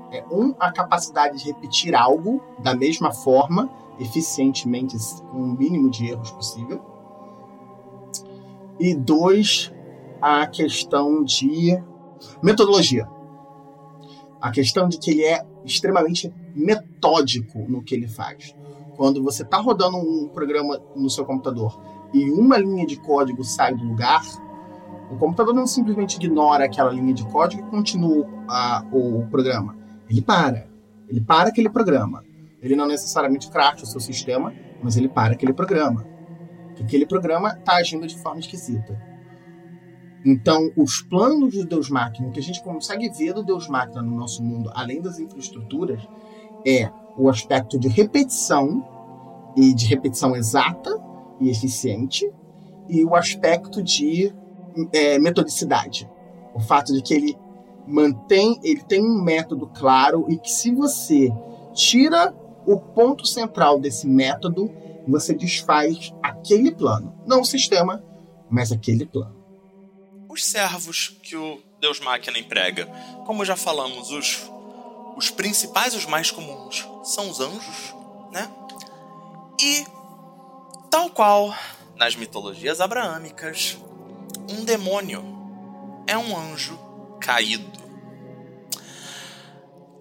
É, um, a capacidade de repetir algo da mesma forma, eficientemente, com o mínimo de erros possível. E dois, a questão de metodologia. A questão de que ele é extremamente metódico no que ele faz. Quando você está rodando um programa no seu computador e uma linha de código sai do lugar, o computador não simplesmente ignora aquela linha de código e continua a, o programa. Ele para. Ele para aquele programa. Ele não necessariamente crasha o seu sistema, mas ele para aquele programa. Aquele programa está agindo de forma esquisita. Então, os planos do Deus Máquina, o que a gente consegue ver do Deus Máquina no nosso mundo, além das infraestruturas, é o aspecto de repetição e de repetição exata e eficiente, e o aspecto de é, metodicidade. O fato de que ele mantém, ele tem um método claro e que se você tira o ponto central desse método, você desfaz aquele plano. Não o sistema, mas aquele plano. Os servos que o Deus Máquina emprega, como já falamos, os, os principais, os mais comuns, são os anjos, né? E Tal qual nas mitologias abraâmicas, um demônio é um anjo caído.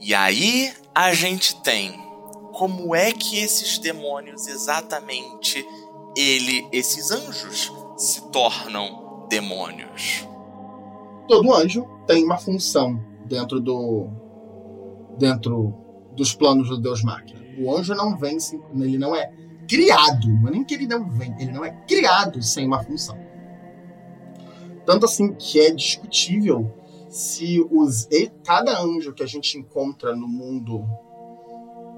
E aí a gente tem como é que esses demônios exatamente ele, esses anjos se tornam demônios. Todo anjo tem uma função dentro do dentro dos planos do Deus Máquina. O anjo não vem, ele não é criado, não é nem que ele não vem, ele não é criado sem uma função. Tanto assim que é discutível se os cada anjo que a gente encontra no mundo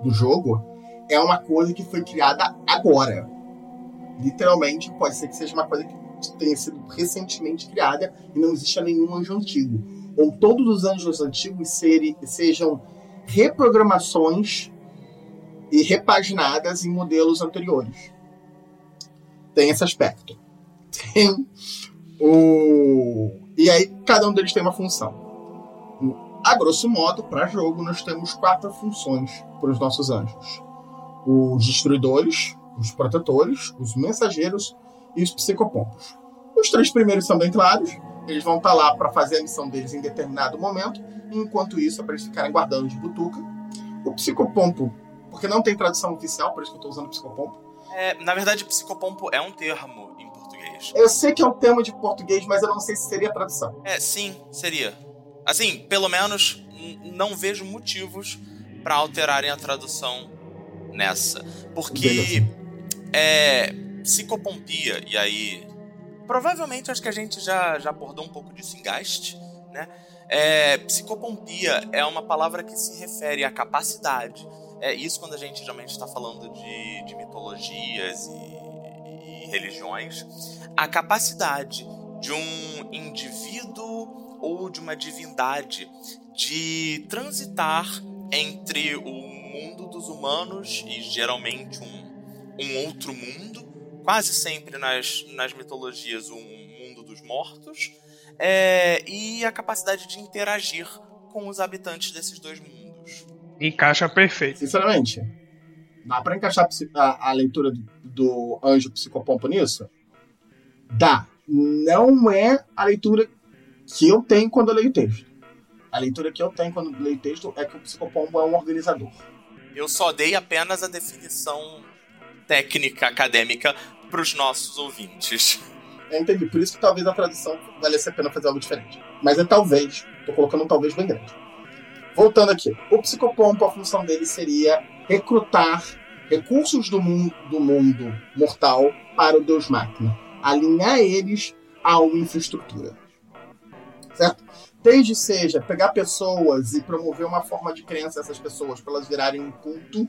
do jogo é uma coisa que foi criada agora. Literalmente, pode ser que seja uma coisa que tenha sido recentemente criada e não exista nenhum anjo antigo. Ou todos os anjos antigos serem, sejam reprogramações e repaginadas em modelos anteriores. Tem esse aspecto. Tem o. E aí, cada um deles tem uma função. A grosso modo, para jogo, nós temos quatro funções para os nossos anjos: os destruidores, os protetores, os mensageiros e os psicopompos. Os três primeiros são bem claros. Eles vão estar lá para fazer a missão deles em determinado momento. enquanto isso, é para eles ficarem guardando de butuca. O psicopompo porque não tem tradução oficial, por isso que eu tô usando psicopompo. É, na verdade, psicopompo é um termo em português. Eu sei que é um termo de português, mas eu não sei se seria tradução. É, sim, seria. Assim, pelo menos não vejo motivos para alterarem a tradução nessa. Porque é psicopompia, e aí. Provavelmente acho que a gente já, já abordou um pouco disso em Gast, né? É, psicopompia é uma palavra que se refere à capacidade é isso quando a gente geralmente está falando de, de mitologias e, e religiões. A capacidade de um indivíduo ou de uma divindade de transitar entre o mundo dos humanos e geralmente um, um outro mundo, quase sempre nas, nas mitologias um mundo dos mortos, é, e a capacidade de interagir com os habitantes desses dois mundos. Encaixa perfeito. Sinceramente, dá pra encaixar a, a leitura do, do anjo psicopompo nisso? Dá. Não é a leitura que eu tenho quando eu leio o texto. A leitura que eu tenho quando eu leio o texto é que o psicopompo é um organizador. Eu só dei apenas a definição técnica, acadêmica, para os nossos ouvintes. Eu entendi. Por isso que talvez a tradução valesse a pena fazer algo diferente. Mas é talvez. Tô colocando um talvez bem grande. Voltando aqui, o psicopompo, a função dele seria recrutar recursos do mundo, do mundo mortal para o Deus Máquina, alinhar eles a uma infraestrutura. Certo? Desde seja pegar pessoas e promover uma forma de crença dessas pessoas para elas virarem um culto,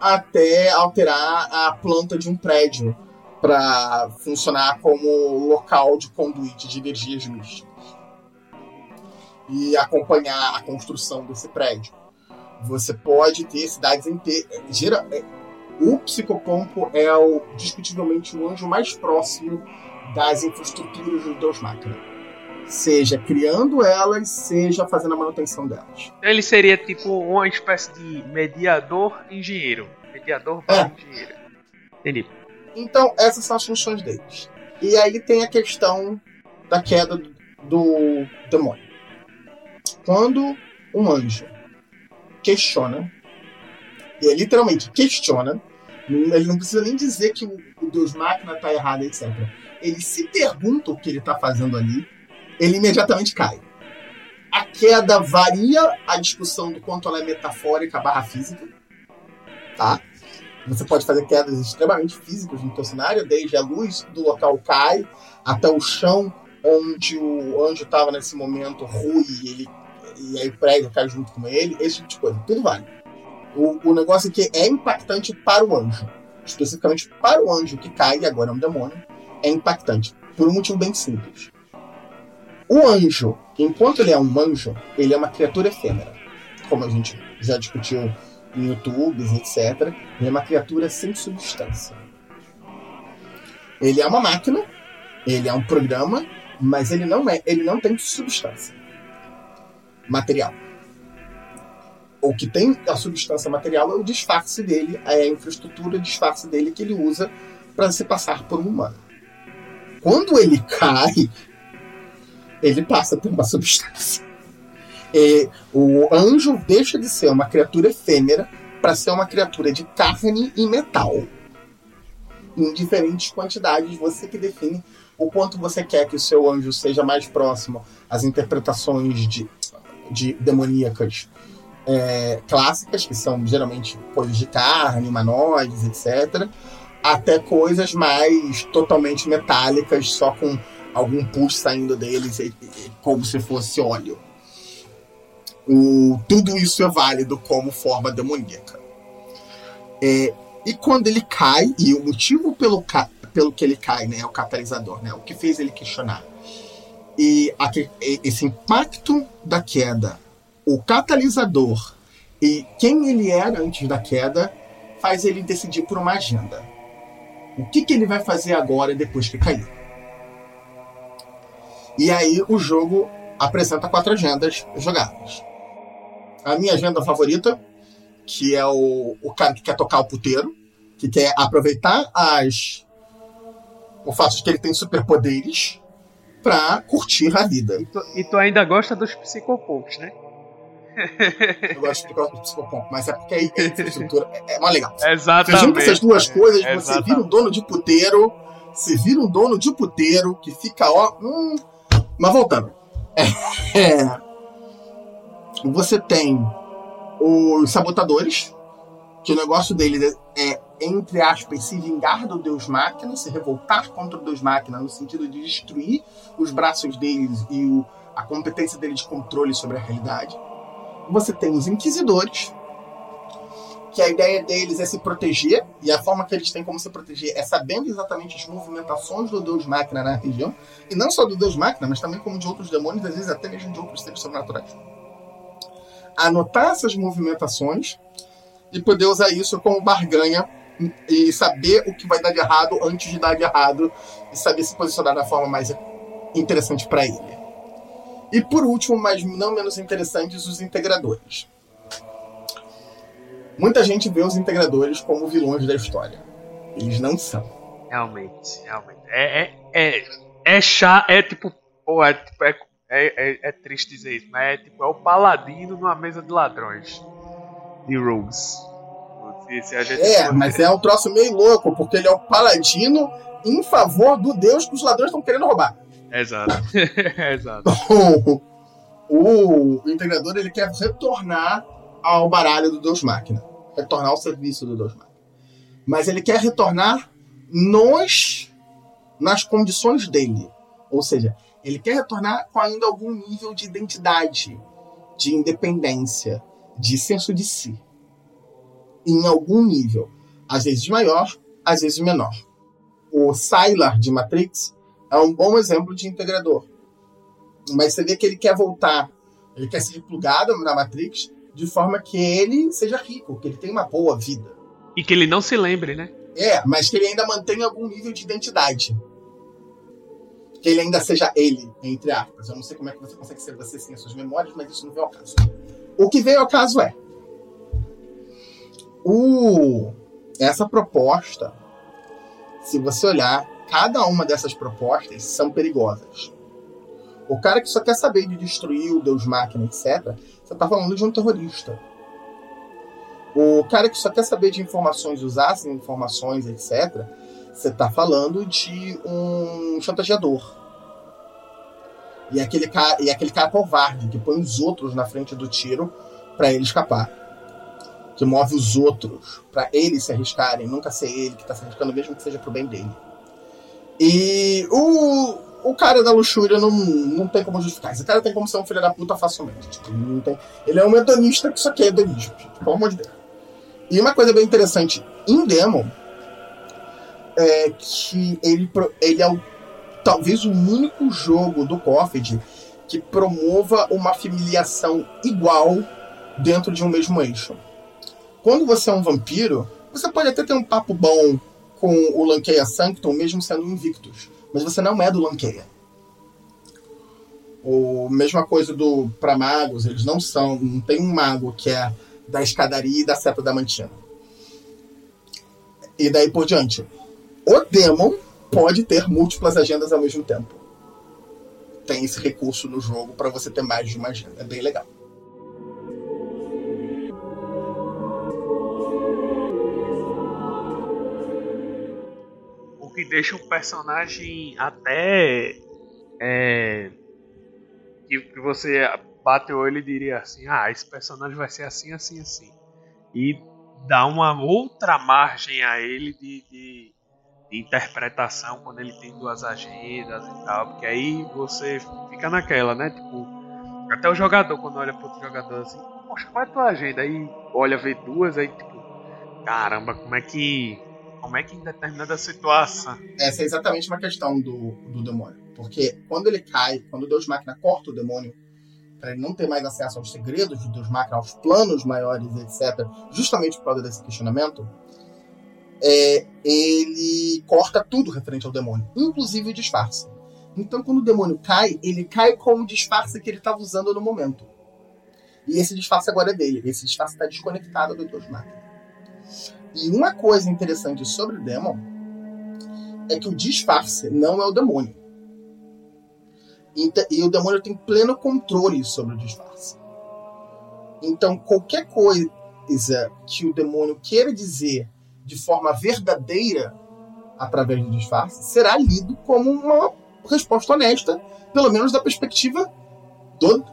até alterar a planta de um prédio para funcionar como local de conduíte de energias místicas e acompanhar a construção desse prédio. Você pode ter cidades inteiras. É, O psicopompo é o, discutivelmente o anjo mais próximo das infraestruturas do Deus Máquina. Seja criando elas, seja fazendo a manutenção delas. Ele seria tipo uma espécie de mediador engenheiro. Mediador é. engenheiro. Entendi. Então, essas são as funções deles. E aí tem a questão da queda do, demônio. Quando um anjo questiona, e ele literalmente questiona, ele não precisa nem dizer que o, o Deus Máquina está errado, etc. Ele se pergunta o que ele está fazendo ali, ele imediatamente cai. A queda varia a discussão do quanto ela é metafórica barra física. Tá? Você pode fazer quedas extremamente físicas no seu cenário, desde a luz do local cai até o chão onde o anjo estava nesse momento rui e, ele, e aí o prédio cai junto com ele, esse tipo de coisa. Tudo vale. O, o negócio é que é impactante para o anjo. Especificamente para o anjo que cai, e agora é um demônio, é impactante. Por um motivo bem simples. O anjo, enquanto ele é um anjo, ele é uma criatura efêmera. Como a gente já discutiu em YouTube, etc. Ele é uma criatura sem substância. Ele é uma máquina, ele é um programa, mas ele não é, ele não tem substância material. O que tem a substância material é o disfarce dele, é a infraestrutura, o disfarce dele que ele usa para se passar por um humano. Quando ele cai, ele passa por uma substância. E o anjo deixa de ser uma criatura efêmera para ser uma criatura de carne e metal. Em diferentes quantidades, você que define o quanto você quer que o seu anjo seja mais próximo às interpretações de, de demoníacas é, clássicas, que são geralmente coisas de carne, humanoides, etc., até coisas mais totalmente metálicas, só com algum pulso saindo deles, como se fosse óleo. O, tudo isso é válido como forma demoníaca. É, e quando ele cai, e o motivo pelo, pelo que ele cai né, é o catalisador, né, o que fez ele questionar. E a, esse impacto da queda, o catalisador e quem ele era antes da queda, faz ele decidir por uma agenda. O que, que ele vai fazer agora depois que cair? E aí o jogo apresenta quatro agendas jogadas a minha agenda favorita, que é o, o cara que quer tocar o puteiro, que quer aproveitar as o fato de que ele tem superpoderes pra curtir a vida. E tu, e tu ainda gosta dos psicopunks, né? Eu gosto de psicopompo, mas é porque a infraestrutura é, é mais legal. Exatamente. Você junta essas duas coisas, você vira um dono de puteiro, você vira um dono de puteiro que fica, ó. Hum, mas voltando. É, você tem os sabotadores, que o negócio deles é, é, entre aspas, se vingar do Deus Máquina, se revoltar contra o Deus Máquina, no sentido de destruir os braços deles e o, a competência dele de controle sobre a realidade. Você tem os Inquisidores, que a ideia deles é se proteger, e a forma que eles têm como se proteger é sabendo exatamente as movimentações do Deus Máquina na região, e não só do Deus Máquina, mas também como de outros demônios, às vezes até mesmo de outros seres sobrenaturais anotar essas movimentações e poder usar isso como barganha e saber o que vai dar de errado antes de dar de errado e saber se posicionar da forma mais interessante para ele. E por último, mas não menos interessantes, os integradores. Muita gente vê os integradores como vilões da história. Eles não são. Realmente, realmente. É, é, é, é chá, é tipo. Pô, é, tipo, é é, é, é, triste dizer isso, mas é tipo, é o paladino numa mesa de ladrões. De Rogues. é, mas é um troço meio louco, porque ele é o paladino em favor do Deus que os ladrões estão querendo roubar. Exato. Exato. o, o integrador ele quer retornar ao baralho do Deus Máquina. Retornar ao serviço do Deus Máquina. Mas ele quer retornar nos nas condições dele. Ou seja, ele quer retornar com ainda algum nível de identidade, de independência, de senso de si. Em algum nível. Às vezes maior, às vezes menor. O Sylar de Matrix é um bom exemplo de integrador. Mas você vê que ele quer voltar, ele quer ser plugado na Matrix de forma que ele seja rico, que ele tenha uma boa vida. E que ele não se lembre, né? É, mas que ele ainda mantenha algum nível de identidade. Que ele ainda seja ele, entre aspas. Eu não sei como é que você consegue ser você sem as suas memórias, mas isso não veio ao caso. O que veio ao caso é. O, essa proposta, se você olhar, cada uma dessas propostas são perigosas. O cara que só quer saber de destruir o Deus Máquina, etc., você está falando de um terrorista. O cara que só quer saber de informações, usar informações, etc., você está falando de um chantageador. E aquele, cara, e aquele cara covarde que põe os outros na frente do tiro para ele escapar. Que move os outros para eles se arriscarem, nunca ser ele que está se arriscando, mesmo que seja pro bem dele. E o, o cara da luxúria não, não tem como justificar. Esse cara tem como ser um filho da puta facilmente. Tipo, não tem, ele é um hedonista que só quer hedonismo, gente, pelo amor de Deus. E uma coisa bem interessante em Demon é que ele, ele é o, talvez o único jogo do Coffee que promova uma filiação igual dentro de um mesmo eixo. Quando você é um vampiro, você pode até ter um papo bom com o Lankeia Sanctum, mesmo sendo invictus. Mas você não é do Lankeia. O mesma coisa do para magos, eles não são, não tem um mago que é da escadaria e da seta da mantina. E daí por diante. O Demon pode ter múltiplas agendas ao mesmo tempo. Tem esse recurso no jogo para você ter mais de uma agenda. É bem legal. Que deixa um personagem até. É, que, que você bate o olho e diria assim: ah, esse personagem vai ser assim, assim, assim. E dá uma outra margem a ele de, de, de, interpretação quando ele tem duas agendas e tal, porque aí você fica naquela, né? Tipo, até o jogador, quando olha pro outro jogador assim, poxa, qual é a tua agenda? Aí olha, vê duas, aí tipo, caramba, como é que. Como é que em determinada situação. Essa é exatamente uma questão do, do demônio. Porque quando ele cai, quando Deus Máquina corta o demônio, para ele não ter mais acesso aos segredos de Deus Máquina, aos planos maiores, etc., justamente por causa desse questionamento, é, ele corta tudo referente ao demônio, inclusive o disfarce. Então, quando o demônio cai, ele cai com o disfarce que ele estava usando no momento. E esse disfarce agora é dele. Esse disfarce está desconectado do Deus Máquina. E uma coisa interessante sobre o Demon é que o disfarce não é o demônio. E o demônio tem pleno controle sobre o disfarce. Então, qualquer coisa que o demônio queira dizer de forma verdadeira através do disfarce será lido como uma resposta honesta, pelo menos da perspectiva do,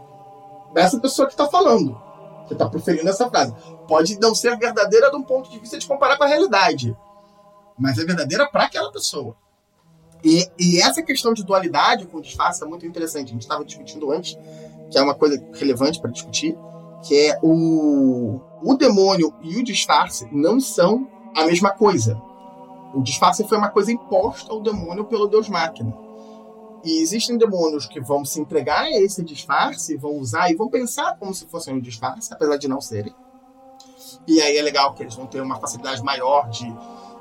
dessa pessoa que está falando, que está proferindo essa frase. Pode não ser verdadeira de um ponto de vista de comparar com a realidade, mas é verdadeira para aquela pessoa. E, e, essa questão de dualidade com disfarce é muito interessante. A gente estava discutindo antes, que é uma coisa relevante para discutir, que é o, o demônio e o disfarce não são a mesma coisa. O disfarce foi uma coisa imposta ao demônio pelo Deus Máquina. E existem demônios que vão se entregar a esse disfarce, vão usar e vão pensar como se fossem um disfarce, apesar de não serem. E aí é legal que eles vão ter uma facilidade maior de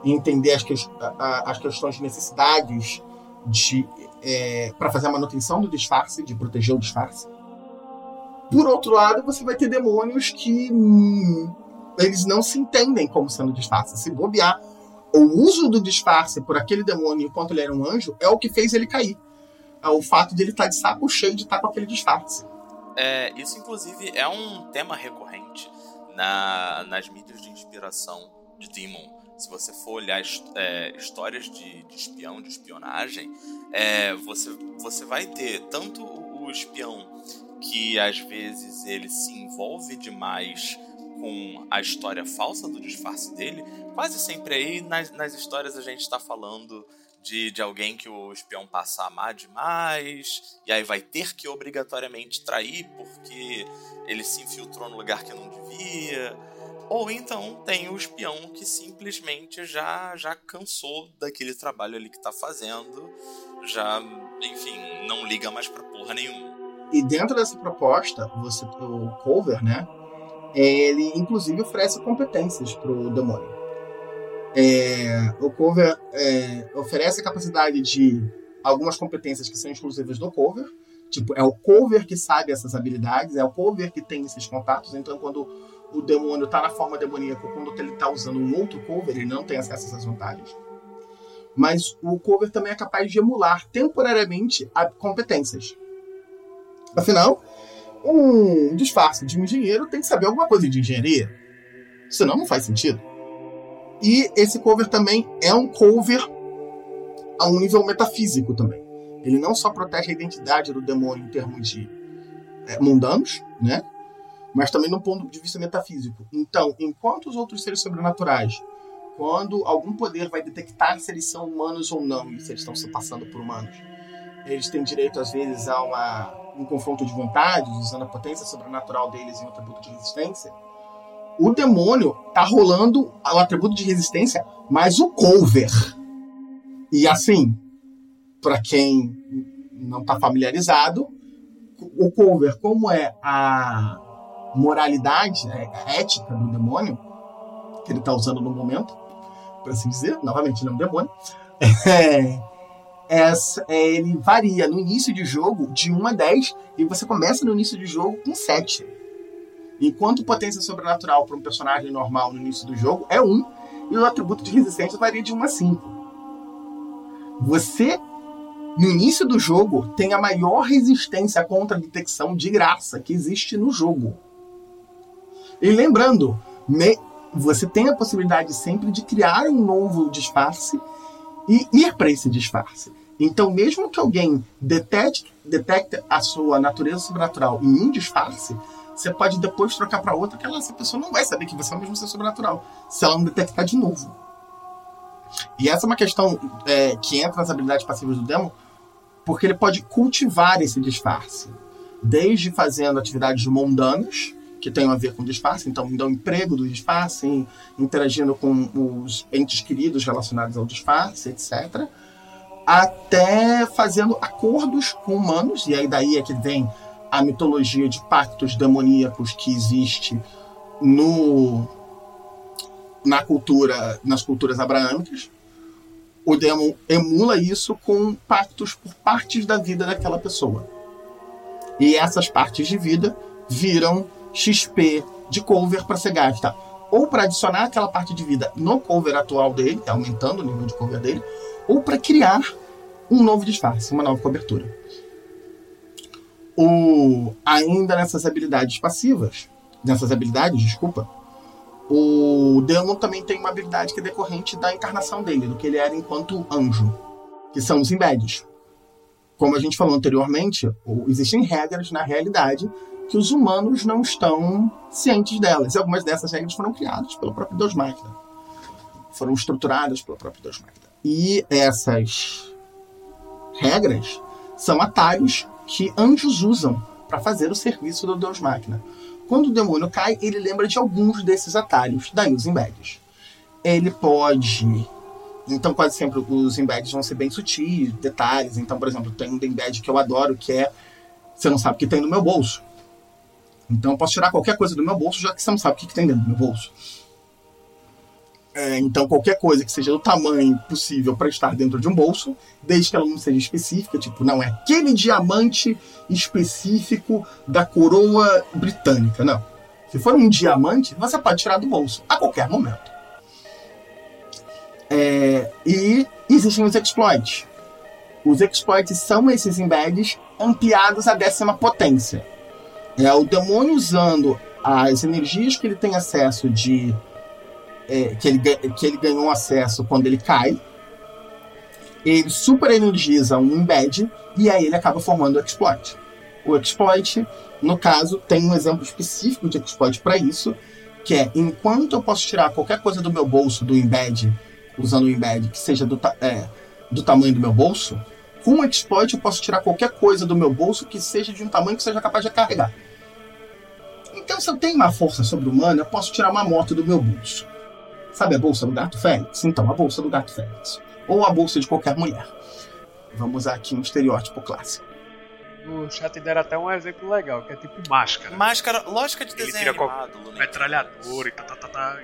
entender as, que, as questões de necessidades de, é, para fazer a manutenção do disfarce, de proteger o disfarce. Por outro lado, você vai ter demônios que hum, eles não se entendem como sendo disfarce. Se bobear, o uso do disfarce por aquele demônio enquanto ele era um anjo é o que fez ele cair. O fato de ele estar tá de saco cheio de estar tá com aquele disfarce. É, isso, inclusive, é um tema recorrente na, nas mídias de inspiração de Demon se você for olhar é, histórias de, de, espião, de espionagem, é, você, você vai ter tanto o espião que às vezes ele se envolve demais com a história falsa do disfarce dele, quase sempre aí nas, nas histórias a gente está falando de, de alguém que o espião passa a amar demais, e aí vai ter que obrigatoriamente trair porque ele se infiltrou no lugar que não devia. Ou então tem o espião que simplesmente já, já cansou daquele trabalho ali que tá fazendo, já, enfim, não liga mais pra porra nenhuma. E dentro dessa proposta, você, o cover, né? Ele inclusive oferece competências pro demônio. É, o cover é, oferece a capacidade de algumas competências que são exclusivas do cover. Tipo, é o cover que sabe essas habilidades, é o cover que tem esses contatos. Então, quando o demônio está na forma demoníaca, quando ele está usando um outro cover, ele não tem acesso a essas vantagens. Mas o cover também é capaz de emular temporariamente competências. Afinal, um disfarce de um engenheiro tem que saber alguma coisa de engenharia. Senão não faz sentido. E esse cover também é um cover a um nível metafísico também. Ele não só protege a identidade do demônio em termos de é, mundanos, né? Mas também no ponto de vista metafísico. Então, enquanto os outros seres sobrenaturais, quando algum poder vai detectar se eles são humanos ou não, e se eles estão se passando por humanos, eles têm direito, às vezes, a uma, um confronto de vontades, usando a potência sobrenatural deles em um atributo de resistência o demônio tá rolando o atributo de resistência, mas o cover. E assim, para quem não tá familiarizado, o cover, como é a moralidade, é a ética do demônio, que ele tá usando no momento, por assim dizer, novamente não é demônio, é, essa, é, ele varia no início de jogo de 1 a 10 e você começa no início de jogo com 7. Enquanto potência sobrenatural para um personagem normal no início do jogo é 1, e o atributo de resistência varia de 1 a 5. Você, no início do jogo, tem a maior resistência contra a detecção de graça que existe no jogo. E lembrando, me, você tem a possibilidade sempre de criar um novo disfarce e ir para esse disfarce. Então, mesmo que alguém detecte, detecte a sua natureza sobrenatural em um disfarce, você pode depois trocar para outra que ela, essa pessoa não vai saber que você é o mesmo ser sobrenatural, se ela não detectar de novo. E essa é uma questão é, que entra nas habilidades passivas do demo, porque ele pode cultivar esse disfarce. Desde fazendo atividades mundanas, que tenham a ver com disfarce, então me dão emprego do disfarce, interagindo com os entes queridos relacionados ao disfarce, etc. Até fazendo acordos com humanos, e aí daí é que vem a mitologia de pactos demoníacos que existe no na cultura nas culturas abraâmicas. O demon emula isso com pactos por partes da vida daquela pessoa. E essas partes de vida viram XP de cover para ser gasta. Ou para adicionar aquela parte de vida no cover atual dele, aumentando o nível de cover dele, ou para criar um novo disfarce, uma nova cobertura o, ainda nessas habilidades passivas, nessas habilidades, desculpa, o Demon também tem uma habilidade que é decorrente da encarnação dele, do que ele era enquanto anjo, que são os embeds. Como a gente falou anteriormente, existem regras na realidade que os humanos não estão cientes delas. E algumas dessas regras foram criadas pelo próprio Deus Máquina. Foram estruturadas pelo próprio Deus Máquina. E essas regras são atalhos que anjos usam para fazer o serviço do Deus Máquina. Quando o demônio cai, ele lembra de alguns desses atalhos, os embeds. Ele pode. Então, quase sempre os embeds vão ser bem sutis, detalhes. Então, por exemplo, tem um embed que eu adoro, que é. Você não sabe o que tem no meu bolso. Então, eu posso tirar qualquer coisa do meu bolso, já que você não sabe o que tem dentro do meu bolso. É, então, qualquer coisa que seja do tamanho possível para estar dentro de um bolso, desde que ela não seja específica, tipo, não é aquele diamante específico da coroa britânica, não. Se for um diamante, você pode tirar do bolso a qualquer momento. É, e existem os exploits. Os exploits são esses embeds ampliados à décima potência. É o demônio usando as energias que ele tem acesso de é, que, ele, que ele ganhou acesso quando ele cai. Ele super energiza um embed e aí ele acaba formando o exploit. O exploit, no caso, tem um exemplo específico de exploit para isso, que é enquanto eu posso tirar qualquer coisa do meu bolso do embed, usando o embed que seja do, é, do tamanho do meu bolso, com o exploit eu posso tirar qualquer coisa do meu bolso que seja de um tamanho que seja capaz de carregar. Então, se eu tenho uma força sobre-humana, eu posso tirar uma moto do meu bolso. Sabe a bolsa do gato Félix? Então, a bolsa do gato Félix. Ou a bolsa de qualquer mulher. Vamos usar aqui um estereótipo clássico. No chat deram até um exemplo legal, que é tipo máscara. Máscara, lógica de Ele desenho tira animado, com metralhador e tá, tá, tá, tá.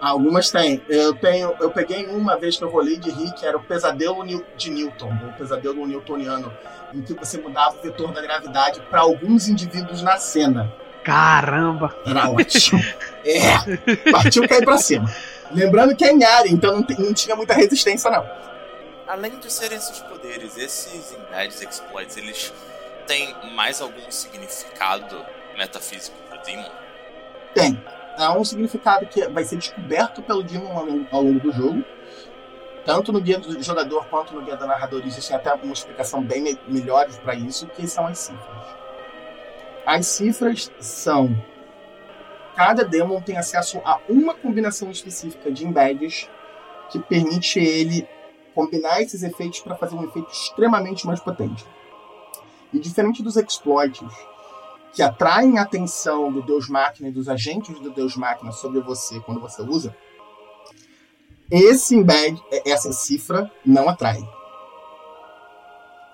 Algumas tem. Eu tenho, eu peguei uma vez que eu rolei de rir, que era o pesadelo de Newton, o pesadelo newtoniano, em que você mudava o vetor da gravidade para alguns indivíduos na cena. Caramba! Era ótimo. é, partiu cair para cima. Lembrando que é em área, então não, não tinha muita resistência, não. Além de serem esses poderes, esses Embeds Exploits, eles têm mais algum significado metafísico pro Demon? Tem é um significado que vai ser descoberto pelo Demon ao longo do jogo. Tanto no guia do jogador quanto no guia do narrador existe até uma explicação bem me melhores para isso, que são as cifras. As cifras são cada demon tem acesso a uma combinação específica de embeds que permite ele combinar esses efeitos para fazer um efeito extremamente mais potente. E diferente dos exploits, que atraem a atenção do Deus Máquina e dos agentes do Deus Máquina sobre você quando você usa, esse embed, essa cifra, não atrai.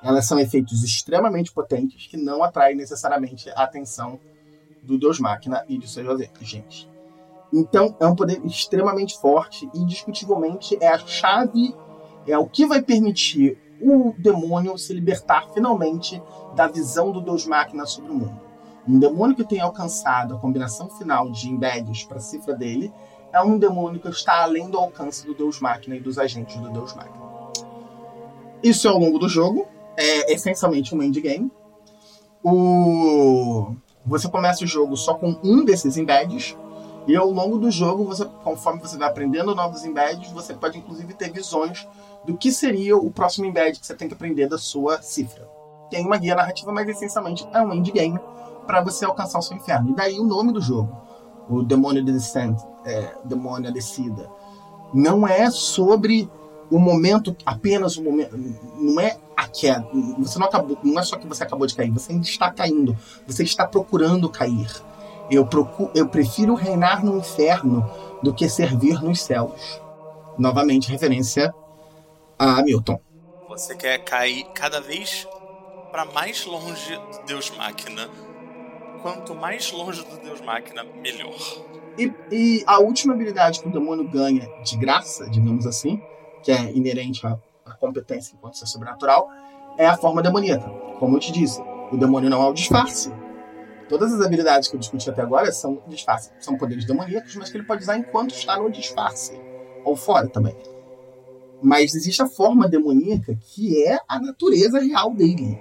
Elas são efeitos extremamente potentes que não atraem necessariamente a atenção do Deus Máquina e de seus agentes. Então, é um poder extremamente forte e, discutivelmente, é a chave, é o que vai permitir o demônio se libertar finalmente da visão do Deus Máquina sobre o mundo. Um demônio que tem alcançado a combinação final de embeds para a cifra dele é um demônio que está além do alcance do Deus Máquina e dos agentes do Deus Máquina. Isso é ao longo do jogo, é essencialmente um endgame. O... Você começa o jogo só com um desses embeds, e ao longo do jogo, você, conforme você vai aprendendo novos embeds, você pode inclusive ter visões do que seria o próximo embed que você tem que aprender da sua cifra. Tem uma guia narrativa, mas essencialmente é um endgame para você alcançar o seu inferno. E daí o nome do jogo, o Demônio Descent, é, Demônio Descida, não é sobre o momento, apenas o momento, não é a queda. Você não acabou, não é só que você acabou de cair, você ainda está caindo, você está procurando cair. Eu, procuro, eu prefiro reinar no inferno do que servir nos céus. Novamente, referência a Milton. Você quer cair cada vez para mais longe do Deus Máquina quanto mais longe do Deus Máquina, melhor. E, e, a última habilidade que o demônio ganha de graça, digamos assim, que é inerente à, competência enquanto ser sobrenatural, é a forma demoníaca. Como eu te disse, o demônio não é o disfarce. Todas as habilidades que eu discuti até agora são disfarce, são poderes demoníacos, mas que ele pode usar enquanto está no disfarce, ou fora também. Mas existe a forma demoníaca que é a natureza real dele.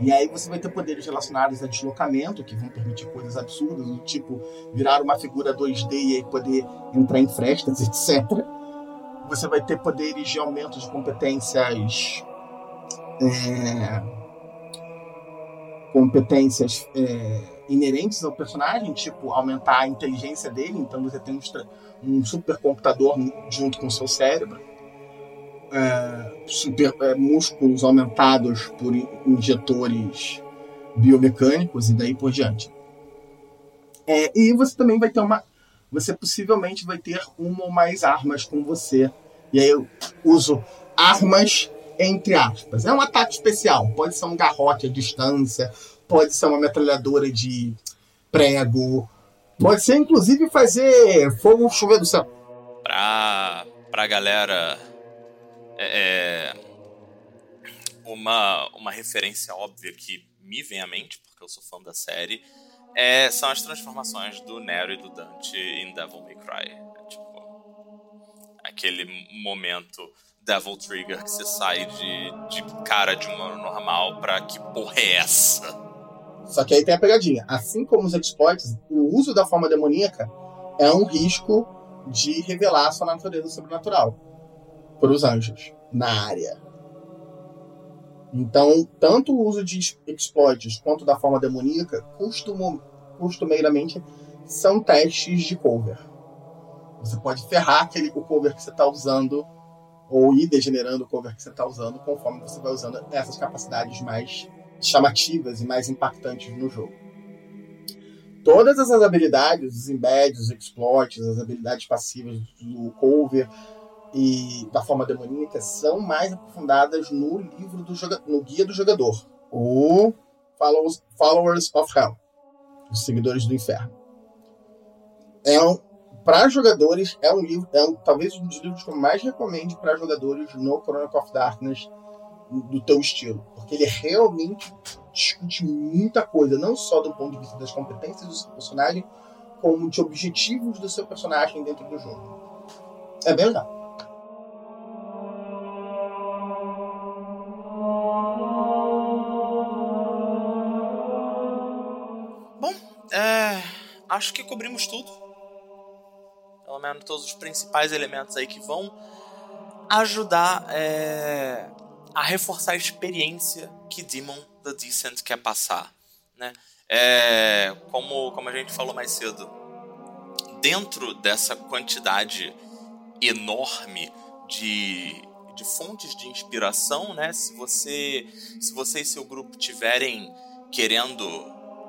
E aí você vai ter poderes relacionados a deslocamento, que vão permitir coisas absurdas, do tipo virar uma figura 2D e poder entrar em frestas, etc. Você vai ter poderes de aumento de competências. É, competências é, inerentes ao personagem, tipo aumentar a inteligência dele, então você tem um, um supercomputador junto com o seu cérebro é, super, é, músculos aumentados por injetores biomecânicos e daí por diante. É, e você também vai ter uma. Você possivelmente vai ter uma ou mais armas com você. E aí eu uso armas entre aspas. É um ataque especial. Pode ser um garrote à distância, pode ser uma metralhadora de prego, pode ser inclusive fazer fogo chover do céu. Pra, pra galera é, é, uma, uma referência óbvia que me vem à mente, porque eu sou fã da série, é, são as transformações do Nero e do Dante em Devil May Cry. É, tipo, aquele momento Devil Trigger que você sai de, de cara de humano normal pra que porra é essa? Só que aí tem a pegadinha. Assim como os exploits, o uso da forma demoníaca é um risco de revelar sua natureza sobrenatural para os anjos na área. Então, tanto o uso de exploits quanto da forma demoníaca, costumam, costumeiramente, são testes de cover. Você pode ferrar aquele, o cover que você está usando ou ir degenerando o cover que você está usando conforme você vai usando essas capacidades mais chamativas e mais impactantes no jogo. Todas essas habilidades, os embeds, os exploits, as habilidades passivas do cover, e da forma demoníaca são mais aprofundadas no livro do no guia do jogador, o Followers, Followers of Hell, os seguidores do inferno. É um, para jogadores, é um livro, é um, talvez um dos livros que eu mais recomende para jogadores no Chronicle of Darkness do teu estilo. Porque ele realmente discute muita coisa, não só do ponto de vista das competências do seu personagem, como de objetivos do seu personagem dentro do jogo. É bem legal. Acho que cobrimos tudo pelo menos todos os principais elementos aí que vão ajudar é, a reforçar a experiência que Demon the Descent quer passar. Né? É, como, como a gente falou mais cedo, dentro dessa quantidade enorme de, de fontes de inspiração, né? se, você, se você e seu grupo tiverem querendo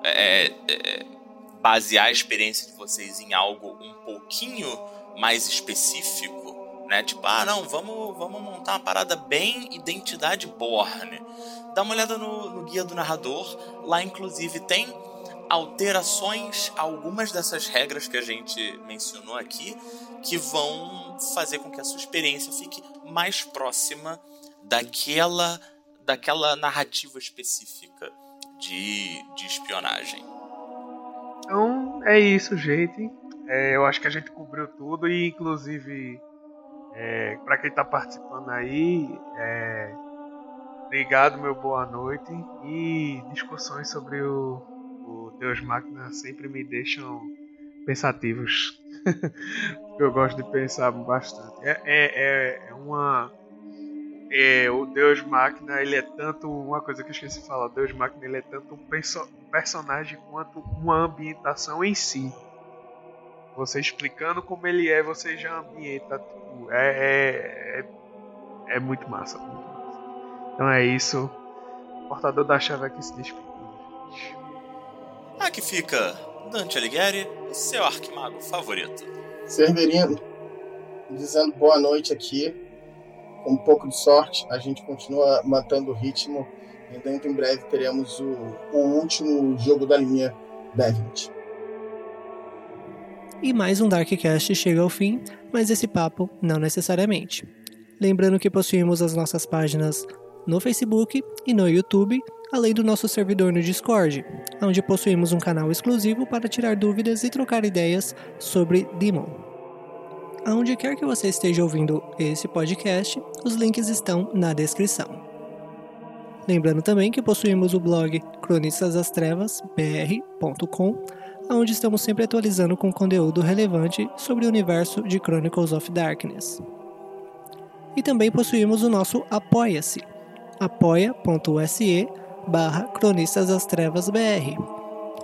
é, é, basear a experiência de vocês em algo um pouquinho mais específico, né? Tipo, ah, não, vamos, vamos montar uma parada bem identidade Borne. Dá uma olhada no, no guia do narrador. Lá, inclusive, tem alterações a algumas dessas regras que a gente mencionou aqui, que vão fazer com que a sua experiência fique mais próxima daquela, daquela narrativa específica de, de espionagem. Então é isso, gente. É, eu acho que a gente cobriu tudo e inclusive é, para quem está participando aí, é, obrigado, meu boa noite e discussões sobre o, o Deus Máquina sempre me deixam pensativos. eu gosto de pensar bastante. É, é, é, é uma é, o Deus Máquina, ele é tanto uma coisa que eu esqueci de falar, o Deus Máquina ele é tanto um, perso personagem quanto uma ambientação em si. Você explicando como ele é, você já ambienta. Tipo, é, é, é, é, muito massa, muito massa. Então é isso. O portador da chave aqui se despedindo, Aqui fica Dante Alighieri, seu arquimago favorito. Severino, dizendo boa noite aqui com um pouco de sorte, a gente continua mantendo o ritmo e dentro em breve teremos o, o último jogo da linha Devent. E mais um Darkcast chega ao fim, mas esse papo não necessariamente. Lembrando que possuímos as nossas páginas no Facebook e no YouTube, além do nosso servidor no Discord, onde possuímos um canal exclusivo para tirar dúvidas e trocar ideias sobre Demon aonde quer que você esteja ouvindo esse podcast, os links estão na descrição. Lembrando também que possuímos o blog cronistasastrevas.br.com, onde estamos sempre atualizando com conteúdo relevante sobre o universo de Chronicles of Darkness. E também possuímos o nosso Apoia-se, apoia.se barra Cronistas das Trevas BR,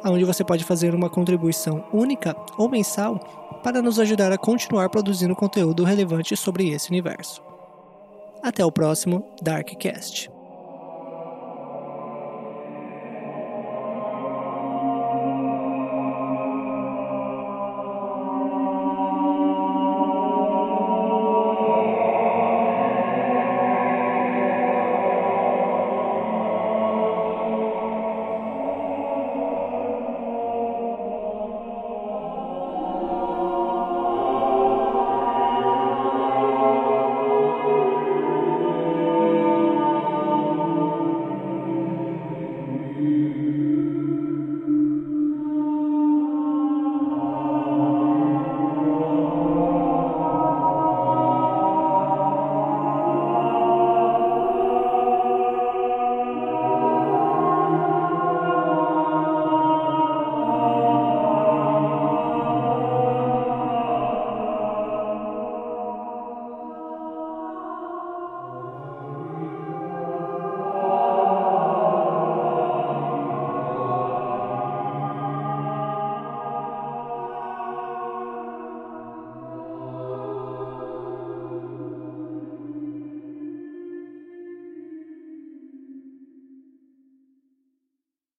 onde você pode fazer uma contribuição única ou mensal para nos ajudar a continuar produzindo conteúdo relevante sobre esse universo. Até o próximo Darkcast.